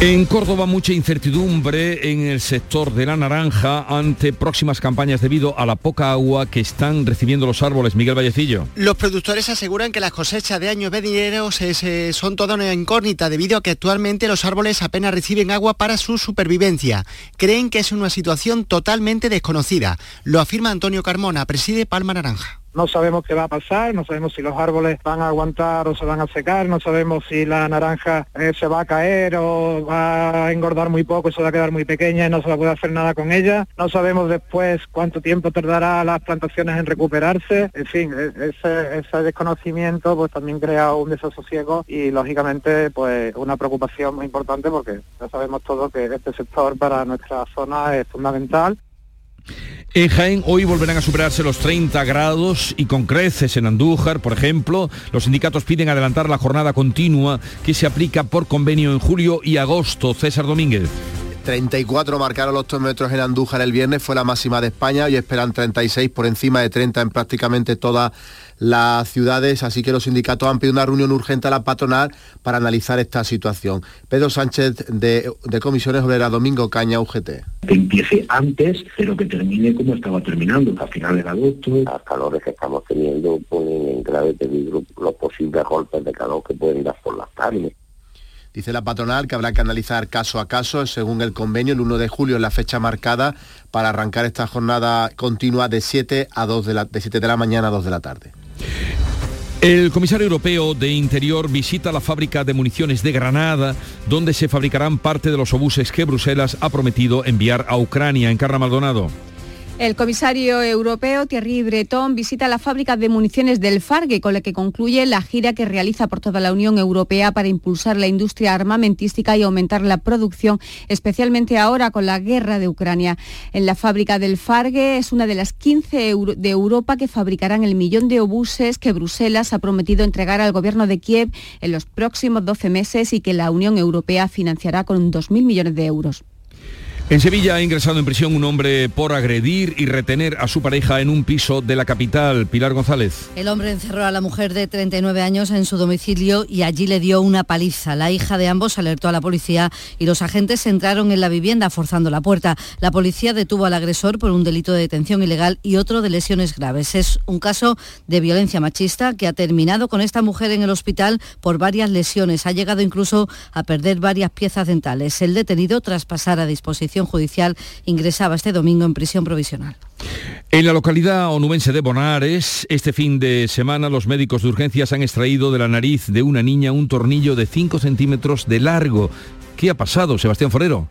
En Córdoba mucha incertidumbre en el sector de la naranja ante próximas campañas debido a la poca agua que están recibiendo los árboles. Miguel Vallecillo. Los productores aseguran que las cosechas de años venideros son toda una incógnita debido a que actualmente los árboles apenas reciben agua para su supervivencia. Creen que es una situación totalmente desconocida. Lo afirma Antonio Carmona, preside Palma Naranja. No sabemos qué va a pasar, no sabemos si los árboles van a aguantar o se van a secar, no sabemos si la naranja eh, se va a caer o va a engordar muy poco se va a quedar muy pequeña y no se va a poder hacer nada con ella. No sabemos después cuánto tiempo tardará las plantaciones en recuperarse. En fin, e, ese, ese desconocimiento pues también crea un desasosiego y lógicamente pues una preocupación muy importante porque ya sabemos todos que este sector para nuestra zona es fundamental. En Jaén hoy volverán a superarse los 30 grados y con creces en Andújar, por ejemplo. Los sindicatos piden adelantar la jornada continua que se aplica por convenio en julio y agosto. César Domínguez. 34 marcaron los termómetros en Andújar el viernes, fue la máxima de España y esperan 36 por encima de 30 en prácticamente todas las ciudades, así que los sindicatos han pedido una reunión urgente a la patronal para analizar esta situación. Pedro Sánchez de, Comisiones Obreras, Domingo Caña, UGT. Que empiece antes, pero que termine como estaba terminando, a finales de agosto. Las calores que estamos teniendo ponen en grave peligro los posibles golpes de calor que pueden dar por las tardes. Dice la patronal que habrá que analizar caso a caso, según el convenio, el 1 de julio es la fecha marcada para arrancar esta jornada continua de 7 a 2 de la, de 7 de la mañana a 2 de la tarde. El comisario europeo de Interior visita la fábrica de municiones de Granada, donde se fabricarán parte de los obuses que Bruselas ha prometido enviar a Ucrania. En Carra Maldonado. El comisario europeo Thierry Breton visita la fábrica de municiones del Fargue, con la que concluye la gira que realiza por toda la Unión Europea para impulsar la industria armamentística y aumentar la producción, especialmente ahora con la guerra de Ucrania. En la fábrica del Fargue es una de las 15 de Europa que fabricarán el millón de obuses que Bruselas ha prometido entregar al gobierno de Kiev en los próximos 12 meses y que la Unión Europea financiará con 2.000 millones de euros. En Sevilla ha ingresado en prisión un hombre por agredir y retener a su pareja en un piso de la capital. Pilar González. El hombre encerró a la mujer de 39 años en su domicilio y allí le dio una paliza. La hija de ambos alertó a la policía y los agentes entraron en la vivienda forzando la puerta. La policía detuvo al agresor por un delito de detención ilegal y otro de lesiones graves. Es un caso de violencia machista que ha terminado con esta mujer en el hospital por varias lesiones. Ha llegado incluso a perder varias piezas dentales. El detenido, tras pasar a disposición judicial ingresaba este domingo en prisión provisional. En la localidad onubense de Bonares, este fin de semana los médicos de urgencias han extraído de la nariz de una niña un tornillo de 5 centímetros de largo. ¿Qué ha pasado, Sebastián Forero?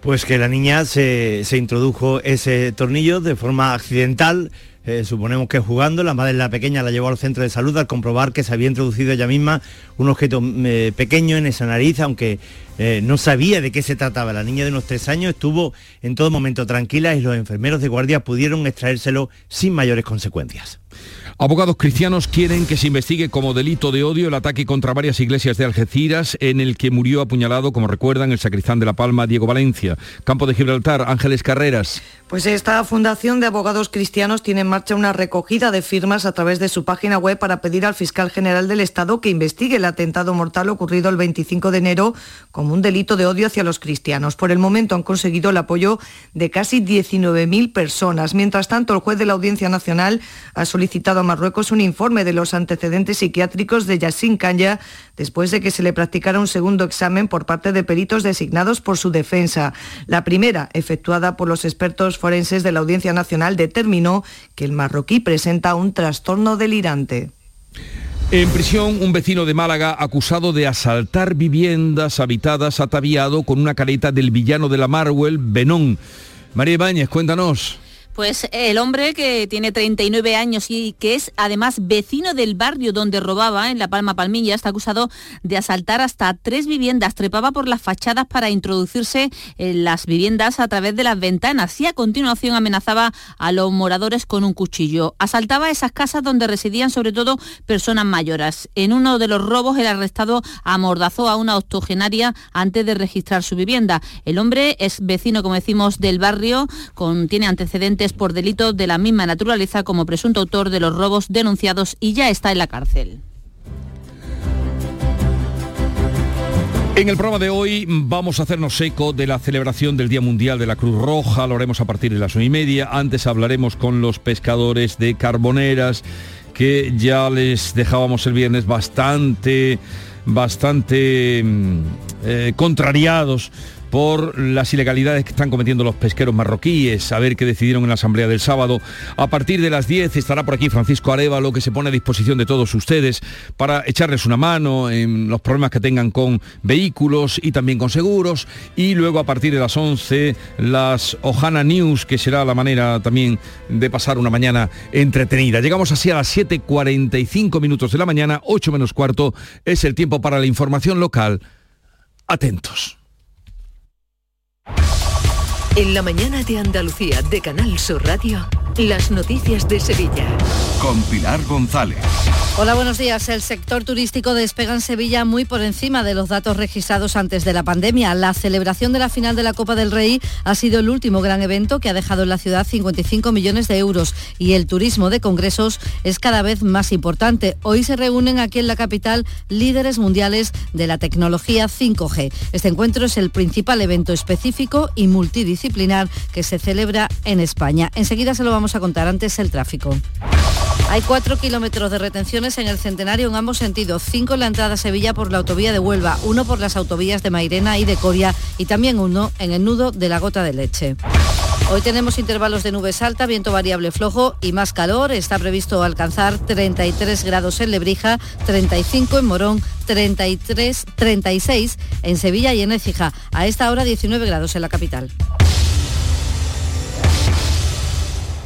Pues que la niña se, se introdujo ese tornillo de forma accidental eh, suponemos que jugando, la madre de la pequeña la llevó al centro de salud al comprobar que se había introducido ella misma un objeto mm, eh, pequeño en esa nariz, aunque eh, no sabía de qué se trataba. La niña de unos tres años estuvo en todo momento tranquila y los enfermeros de guardia pudieron extraérselo sin mayores consecuencias. Abogados cristianos quieren que se investigue como delito de odio el ataque contra varias iglesias de Algeciras en el que murió apuñalado, como recuerdan, el sacristán de La Palma, Diego Valencia. Campo de Gibraltar, Ángeles Carreras. Pues esta Fundación de Abogados Cristianos tiene en marcha una recogida de firmas a través de su página web para pedir al fiscal general del Estado que investigue el atentado mortal ocurrido el 25 de enero como un delito de odio hacia los cristianos. Por el momento han conseguido el apoyo de casi 19.000 personas. Mientras tanto, el juez de la Audiencia Nacional ha solicitado a Marruecos un informe de los antecedentes psiquiátricos de Yassin Kanya después de que se le practicara un segundo examen por parte de peritos designados por su defensa. La primera, efectuada por los expertos forenses de la Audiencia Nacional, determinó que el marroquí presenta un trastorno delirante. En prisión, un vecino de Málaga acusado de asaltar viviendas habitadas ataviado con una careta del villano de la Marwell, Benón. María Ibáñez, cuéntanos. Pues el hombre que tiene 39 años y que es además vecino del barrio donde robaba, en La Palma Palmilla, está acusado de asaltar hasta tres viviendas. Trepaba por las fachadas para introducirse en las viviendas a través de las ventanas y a continuación amenazaba a los moradores con un cuchillo. Asaltaba esas casas donde residían sobre todo personas mayores. En uno de los robos el arrestado amordazó a una octogenaria antes de registrar su vivienda. El hombre es vecino, como decimos, del barrio, tiene antecedentes por delito de la misma naturaleza como presunto autor de los robos denunciados y ya está en la cárcel. En el programa de hoy vamos a hacernos eco de la celebración del Día Mundial de la Cruz Roja, lo haremos a partir de las una y media. Antes hablaremos con los pescadores de Carboneras, que ya les dejábamos el viernes bastante, bastante mm, eh, contrariados por las ilegalidades que están cometiendo los pesqueros marroquíes, a ver qué decidieron en la asamblea del sábado. A partir de las 10 estará por aquí Francisco Arevalo, que se pone a disposición de todos ustedes para echarles una mano en los problemas que tengan con vehículos y también con seguros. Y luego a partir de las 11 las Ojana News, que será la manera también de pasar una mañana entretenida. Llegamos así a las 7.45 minutos de la mañana, 8 menos cuarto, es el tiempo para la información local. Atentos. En la mañana de Andalucía de Canal Sur Radio, las noticias de Sevilla. Con Pilar González. Hola, buenos días. El sector turístico despega en Sevilla muy por encima de los datos registrados antes de la pandemia. La celebración de la final de la Copa del Rey ha sido el último gran evento que ha dejado en la ciudad 55 millones de euros y el turismo de congresos es cada vez más importante. Hoy se reúnen aquí en la capital líderes mundiales de la tecnología 5G. Este encuentro es el principal evento específico y que se celebra en España. Enseguida se lo vamos a contar antes el tráfico. Hay cuatro kilómetros de retenciones en el centenario en ambos sentidos, cinco en la entrada a Sevilla por la autovía de Huelva, uno por las autovías de Mairena y de Coria y también uno en el nudo de la gota de leche. Hoy tenemos intervalos de nubes alta, viento variable flojo y más calor. Está previsto alcanzar 33 grados en Lebrija, 35 en Morón, 33, 36 en Sevilla y en Écija. A esta hora 19 grados en la capital.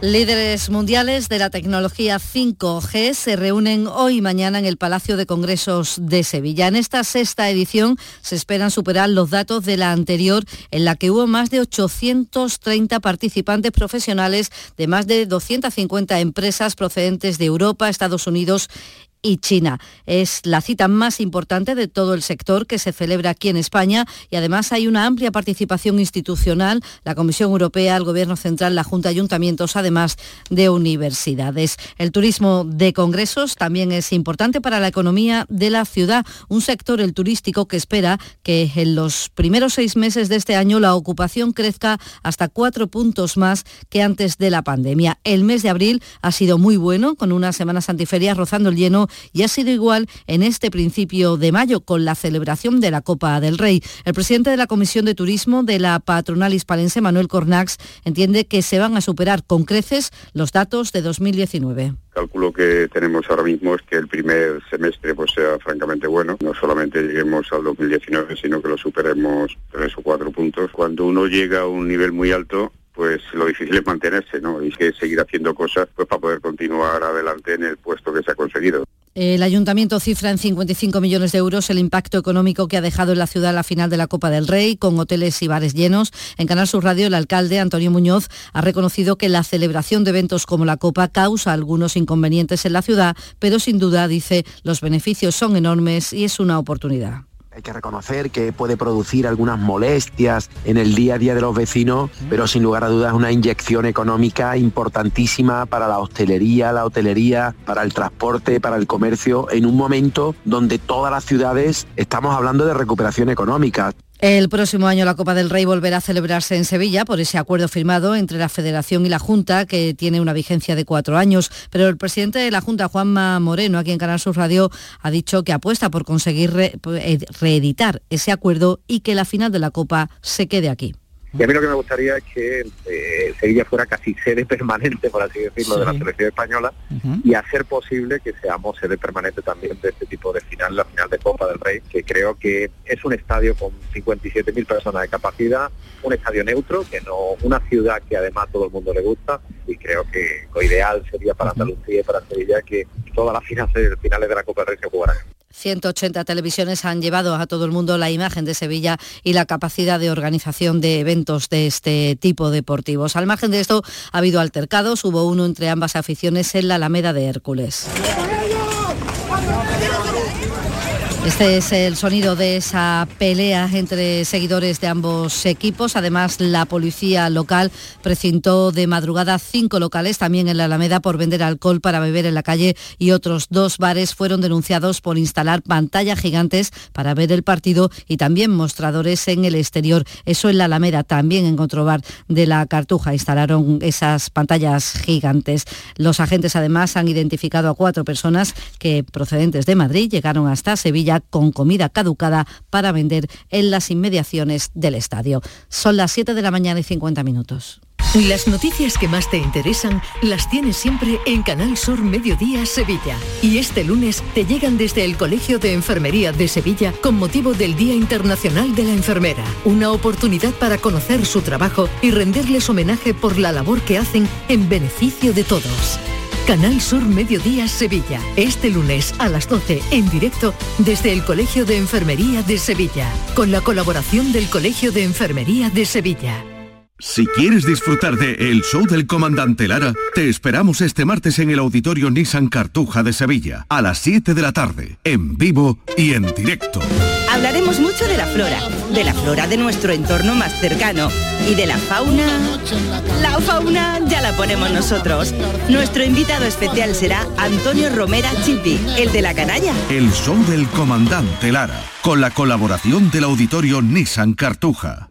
Líderes mundiales de la tecnología 5G se reúnen hoy y mañana en el Palacio de Congresos de Sevilla. En esta sexta edición se esperan superar los datos de la anterior, en la que hubo más de 830 participantes profesionales de más de 250 empresas procedentes de Europa, Estados Unidos y China. Es la cita más importante de todo el sector que se celebra aquí en España y además hay una amplia participación institucional, la Comisión Europea, el Gobierno Central, la Junta de Ayuntamientos, además de universidades. El turismo de congresos también es importante para la economía de la ciudad, un sector, el turístico, que espera que en los primeros seis meses de este año la ocupación crezca hasta cuatro puntos más que antes de la pandemia. El mes de abril ha sido muy bueno, con unas semanas antiferias rozando el lleno y ha sido igual en este principio de mayo con la celebración de la Copa del Rey. El presidente de la Comisión de Turismo de la patronal hispalense, Manuel Cornax, entiende que se van a superar con creces los datos de 2019 El cálculo que tenemos ahora mismo es que el primer semestre pues sea francamente bueno. No solamente lleguemos al 2019, sino que lo superemos tres o cuatro puntos. Cuando uno llega a un nivel muy alto, pues lo difícil es mantenerse, ¿no? Y que seguir haciendo cosas pues para poder continuar adelante en el puesto que se ha conseguido. El ayuntamiento cifra en 55 millones de euros el impacto económico que ha dejado en la ciudad la final de la Copa del Rey, con hoteles y bares llenos. En Canal Sur Radio, el alcalde Antonio Muñoz ha reconocido que la celebración de eventos como la Copa causa algunos inconvenientes en la ciudad, pero sin duda, dice, los beneficios son enormes y es una oportunidad. Hay que reconocer que puede producir algunas molestias en el día a día de los vecinos, pero sin lugar a dudas una inyección económica importantísima para la hostelería, la hotelería, para el transporte, para el comercio, en un momento donde todas las ciudades estamos hablando de recuperación económica. El próximo año la Copa del Rey volverá a celebrarse en Sevilla por ese acuerdo firmado entre la Federación y la Junta, que tiene una vigencia de cuatro años. Pero el presidente de la Junta, Juanma Moreno, aquí en Canal Sur Radio, ha dicho que apuesta por conseguir re- reeditar ese acuerdo y que la final de la Copa se quede aquí. Y a mí lo que me gustaría es que eh, Sevilla fuera casi sede permanente, por así decirlo, de la selección española y hacer posible que seamos sede permanente también de este tipo de final, la final de Copa del Rey, que creo que es un estadio con 57.000 personas de capacidad, un estadio neutro, que no una ciudad que además todo el mundo le gusta y creo que lo ideal sería para Andalucía y para Sevilla que todas las finales, finales de la Copa del Rey se jugaran 180 televisiones han llevado a todo el mundo la imagen de Sevilla y la capacidad de organización de eventos de este tipo deportivos. Al margen de esto, ha habido altercados, hubo uno entre ambas aficiones en la Alameda de Hércules. Este es el sonido de esa pelea entre seguidores de ambos equipos. Además, la policía local precintó de madrugada cinco locales, también en la Alameda, por vender alcohol para beber en la calle y otros dos bares fueron denunciados por instalar pantallas gigantes para ver el partido y también mostradores en el exterior. Eso en la Alameda, también en Controbar de la Cartuja instalaron esas pantallas gigantes. Los agentes además han identificado a cuatro personas que procedentes de Madrid llegaron hasta Sevilla con comida caducada para vender en las inmediaciones del estadio. Son las 7 de la mañana y 50 minutos. Las noticias que más te interesan las tienes siempre en Canal Sur Mediodía Sevilla. Y este lunes te llegan desde el Colegio de Enfermería de Sevilla con motivo del Día Internacional de la Enfermera. Una oportunidad para conocer su trabajo y renderles homenaje por la labor que hacen en beneficio de todos. Canal Sur Mediodía Sevilla. Este lunes a las 12 en directo desde el Colegio de Enfermería de Sevilla, con la colaboración del Colegio de Enfermería de Sevilla. Si quieres disfrutar de El Show del Comandante Lara, te esperamos este martes en el Auditorio Nissan Cartuja de Sevilla, a las 7 de la tarde, en vivo y en directo. Hablaremos mucho de la flora, de la flora de nuestro entorno más cercano y de la fauna. La fauna ya la ponemos nosotros. Nuestro invitado especial será Antonio Romera Chipi, el de la canalla. El Show del Comandante Lara, con la colaboración del Auditorio Nissan Cartuja.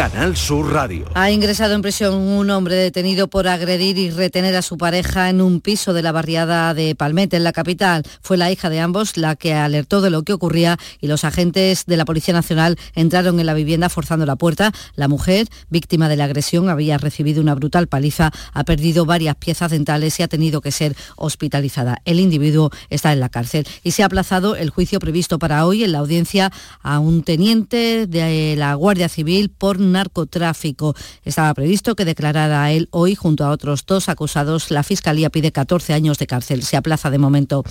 Canal Sur Radio. Ha ingresado en prisión un hombre detenido por agredir y retener a su pareja en un piso de la barriada de Palmete, en la capital. Fue la hija de ambos la que alertó de lo que ocurría y los agentes de la Policía Nacional entraron en la vivienda forzando la puerta. La mujer, víctima de la agresión, había recibido una brutal paliza, ha perdido varias piezas dentales y ha tenido que ser hospitalizada. El individuo está en la cárcel y se ha aplazado el juicio previsto para hoy en la audiencia a un teniente de la Guardia Civil por narcotráfico. Estaba previsto que declarara él hoy junto a otros dos acusados. La Fiscalía pide 14 años de cárcel. Se aplaza de momento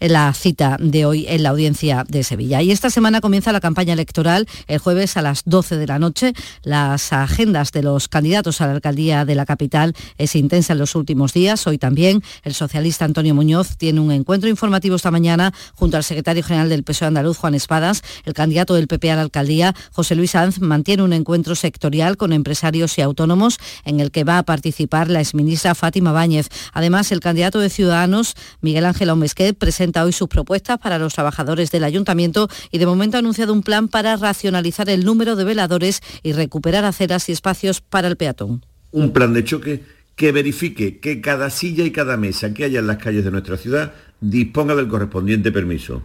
la cita de hoy en la audiencia de Sevilla. Y esta semana comienza la campaña electoral el jueves a las 12 de la noche. Las agendas de los candidatos a la alcaldía de la capital es intensa en los últimos días. Hoy también el socialista Antonio Muñoz tiene un encuentro informativo esta mañana junto al secretario general del PSOE andaluz, Juan Espadas. El candidato del PP a la alcaldía, José Luis Sanz, mantiene un encuentro sectorial con empresarios y autónomos en el que va a participar la exministra Fátima Báñez. Además, el candidato de Ciudadanos, Miguel Ángel Omesquet, presenta hoy sus propuestas para los trabajadores del ayuntamiento y de momento ha anunciado un plan para racionalizar el número de veladores y recuperar aceras y espacios para el peatón. Un plan de choque que verifique que cada silla y cada mesa que haya en las calles de nuestra ciudad disponga del correspondiente permiso.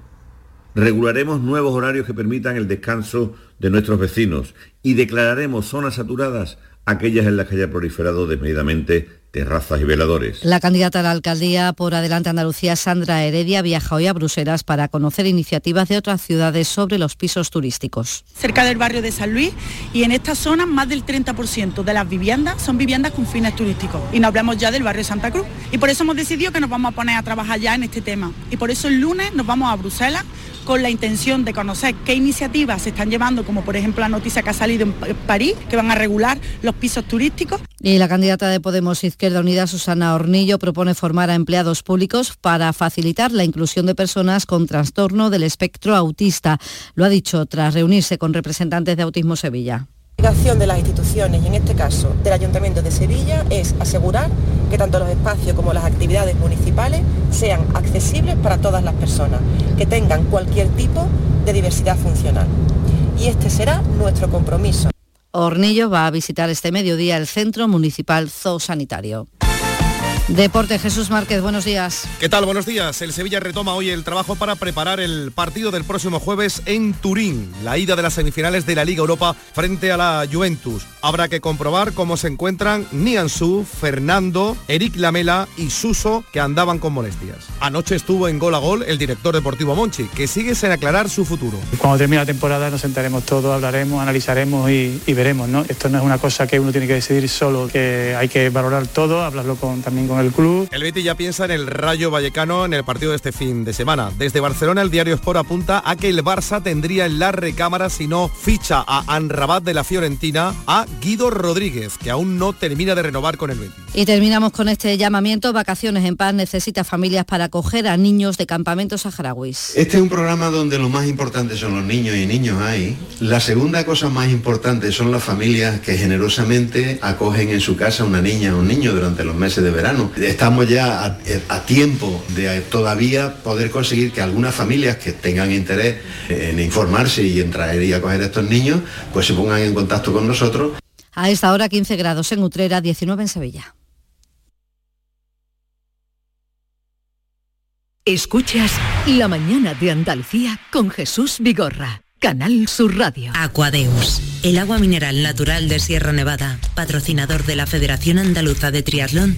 Regularemos nuevos horarios que permitan el descanso de nuestros vecinos y declararemos zonas saturadas aquellas en las que haya proliferado desmedidamente terrazas y veladores. La candidata a la alcaldía por Adelante Andalucía, Sandra Heredia, viaja hoy a Bruselas para conocer iniciativas de otras ciudades sobre los pisos turísticos. Cerca del barrio de San Luis y en esta zona más del 30% de las viviendas son viviendas con fines turísticos. Y no hablamos ya del barrio de Santa Cruz. Y por eso hemos decidido que nos vamos a poner a trabajar ya en este tema. Y por eso el lunes nos vamos a Bruselas con la intención de conocer qué iniciativas se están llevando, como por ejemplo la noticia que ha salido en París, que van a regular los pisos turísticos. Y la candidata de Podemos Izquierda Unida, Susana Hornillo, propone formar a empleados públicos para facilitar la inclusión de personas con trastorno del espectro autista. Lo ha dicho tras reunirse con representantes de Autismo Sevilla. La obligación de las instituciones y en este caso del Ayuntamiento de Sevilla es asegurar que tanto los espacios como las actividades municipales sean accesibles para todas las personas, que tengan cualquier tipo de diversidad funcional. Y este será nuestro compromiso. Hornillo va a visitar este mediodía el Centro Municipal Zoosanitario. Deporte, Jesús Márquez, buenos días. ¿Qué tal? Buenos días. El Sevilla retoma hoy el trabajo para preparar el partido del próximo jueves en Turín, la ida de las semifinales de la Liga Europa frente a la Juventus. Habrá que comprobar cómo se encuentran Nianzú, Fernando, Eric Lamela y Suso, que andaban con molestias. Anoche estuvo en gol a gol el director deportivo Monchi, que sigue sin aclarar su futuro. Cuando termine la temporada nos sentaremos todos, hablaremos, analizaremos y, y veremos, ¿no? Esto no es una cosa que uno tiene que decidir solo, que hay que valorar todo, hablarlo con, también con el club. El Betis ya piensa en el Rayo Vallecano en el partido de este fin de semana. Desde Barcelona el diario Sport apunta a que el Barça tendría en la recámara si no ficha a Anrabat de la Fiorentina a Guido Rodríguez, que aún no termina de renovar con el Betis. Y terminamos con este llamamiento. Vacaciones en paz necesita familias para acoger a niños de campamentos saharauis. Este es un programa donde lo más importante son los niños y niños ahí. La segunda cosa más importante son las familias que generosamente acogen en su casa una niña o un niño durante los meses de verano. Estamos ya a, a tiempo de todavía poder conseguir que algunas familias que tengan interés en informarse y en traer y acoger a estos niños, pues se pongan en contacto con nosotros. A esta hora 15 grados en Utrera, 19 en Sevilla. Escuchas La mañana de Andalucía con Jesús Vigorra, Canal Sur Radio. Aquadeus, el agua mineral natural de Sierra Nevada, patrocinador de la Federación Andaluza de Triatlón,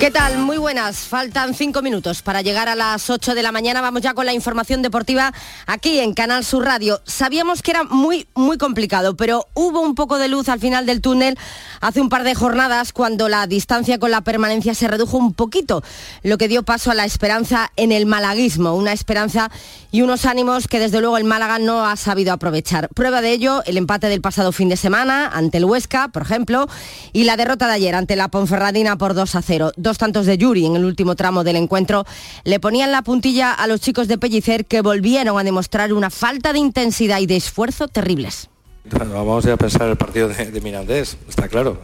¿Qué tal? Muy buenas. Faltan cinco minutos para llegar a las 8 de la mañana. Vamos ya con la información deportiva aquí en Canal Sur Radio. Sabíamos que era muy, muy complicado, pero hubo un poco de luz al final del túnel hace un par de jornadas cuando la distancia con la permanencia se redujo un poquito, lo que dio paso a la esperanza en el malaguismo, una esperanza y unos ánimos que desde luego el Málaga no ha sabido aprovechar. Prueba de ello el empate del pasado fin de semana ante el Huesca, por ejemplo, y la derrota de ayer ante la Ponferradina por 2 a 0 dos tantos de Yuri en el último tramo del encuentro le ponían la puntilla a los chicos de Pellicer que volvieron a demostrar una falta de intensidad y de esfuerzo terribles. Vamos a pensar el partido de, Mirandés, está claro.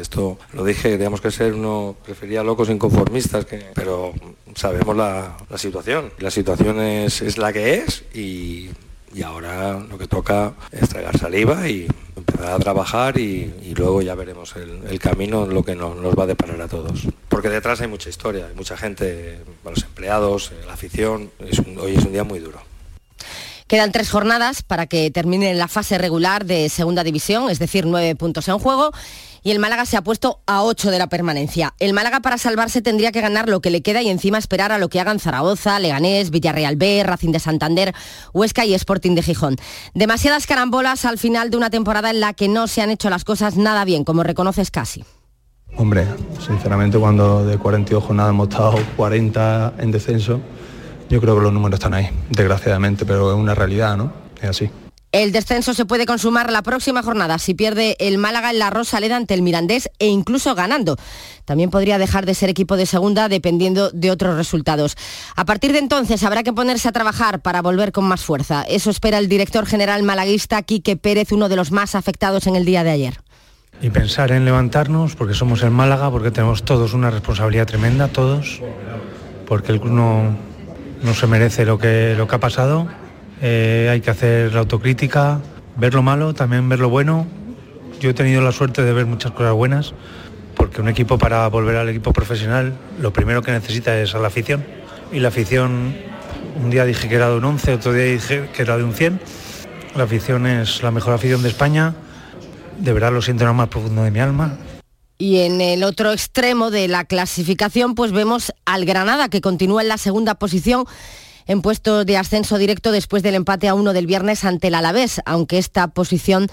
Esto, lo dije, teníamos que ser uno, prefería locos inconformistas, pero sabemos la, la situación. La situación es, es la que es y y ahora lo que toca es tragar saliva y empezar a trabajar y, luego ya veremos el, camino, lo que nos, va a deparar a todos. Porque detrás hay mucha historia, hay mucha gente, los empleados, la afición, hoy es un día muy duro. Quedan tres jornadas para que termine la fase regular de segunda división, es decir, nueve puntos en juego. Y el Málaga se ha puesto a 8 de la permanencia. El Málaga para salvarse tendría que ganar lo que le queda y encima esperar a lo que hagan Zaragoza, Leganés, Villarreal B, Racing de Santander, Huesca y Sporting de Gijón. Demasiadas carambolas al final de una temporada en la que no se han hecho las cosas nada bien, como reconoces casi. Hombre, sinceramente cuando de 42 jornadas hemos estado 40 en descenso, yo creo que los números están ahí, desgraciadamente, pero es una realidad, ¿no? Es así. El descenso se puede consumar la próxima jornada si pierde el Málaga en la Rosaleda ante el Mirandés e incluso ganando. También podría dejar de ser equipo de segunda dependiendo de otros resultados. A partir de entonces habrá que ponerse a trabajar para volver con más fuerza. Eso espera el director general malaguista Quique Pérez, uno de los más afectados en el día de ayer. Y pensar en levantarnos porque somos el Málaga, porque tenemos todos una responsabilidad tremenda, todos, porque el club no, no se merece lo que, lo que ha pasado eh, hay que hacer la autocrítica, ver lo malo, también ver lo bueno. Yo he tenido la suerte de ver muchas cosas buenas, porque un equipo para volver al equipo profesional, lo primero que necesita es a la afición. Y la afición, un día dije que era de un 11, otro día dije que era de un 100. La afición es la mejor afición de España, de verdad lo siento en lo más profundo de mi alma. Y en el otro extremo de la clasificación, pues vemos al Granada, que continúa en la segunda posición en puesto de ascenso directo después del empate a uno del viernes ante el Alavés, aunque esta posición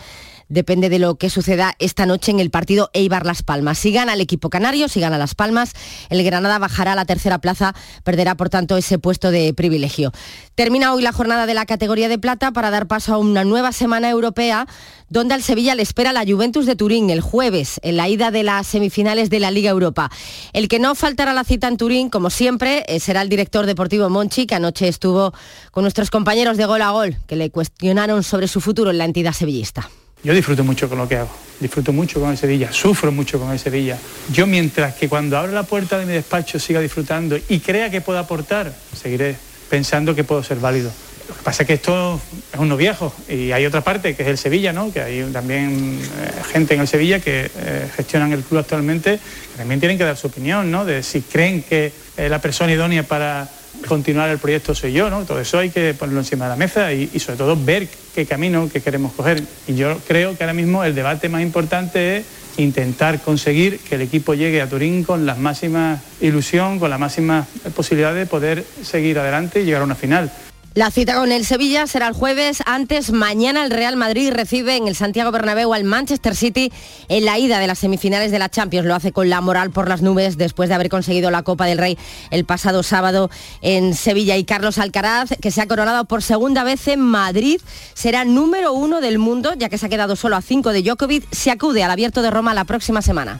depende de lo que suceda esta noche en el partido Eibar-Las Palmas. Si gana el equipo canario, si gana Las Palmas, el Granada bajará a la tercera plaza, perderá por tanto ese puesto de privilegio. Termina hoy la jornada de la categoría de plata para dar paso a una nueva semana europea donde al Sevilla le espera la Juventus de Turín el jueves en la ida de las semifinales de la Liga Europa. El que no faltará la cita en Turín, como siempre, eh, será el director deportivo Monchi, que anoche estuvo con nuestros compañeros de gol a gol, que le cuestionaron sobre su futuro en la entidad sevillista. Yo disfruto mucho con lo que hago, disfruto mucho con el Sevilla, sufro mucho con el Sevilla. Yo mientras que cuando abra la puerta de mi despacho siga disfrutando y crea que puedo aportar, seguiré pensando que puedo ser válido. Lo que Pasa que esto es uno viejo y hay otra parte que es el Sevilla, ¿no? que hay también eh, gente en el Sevilla que eh, gestionan el club actualmente, que también tienen que dar su opinión, ¿no? de si creen que eh, la persona idónea para continuar el proyecto soy yo, ¿no? Todo eso hay que ponerlo encima de la mesa y, sobre todo ver qué camino que queremos coger. Y yo creo que ahora mismo el debate más importante es intentar conseguir que el equipo llegue a Turín con la máxima ilusión, con la máxima posibilidad de poder seguir adelante y llegar a una final. La cita con el Sevilla será el jueves. Antes, mañana el Real Madrid recibe en el Santiago Bernabéu al Manchester City en la ida de las semifinales de la Champions. Lo hace con la moral por las nubes después de haber conseguido la Copa del Rey el pasado sábado en Sevilla. Y Carlos Alcaraz, que se ha coronado por segunda vez en Madrid, será número uno del mundo, ya que se ha quedado solo a cinco de Djokovic. Se acude al Abierto de Roma la próxima semana.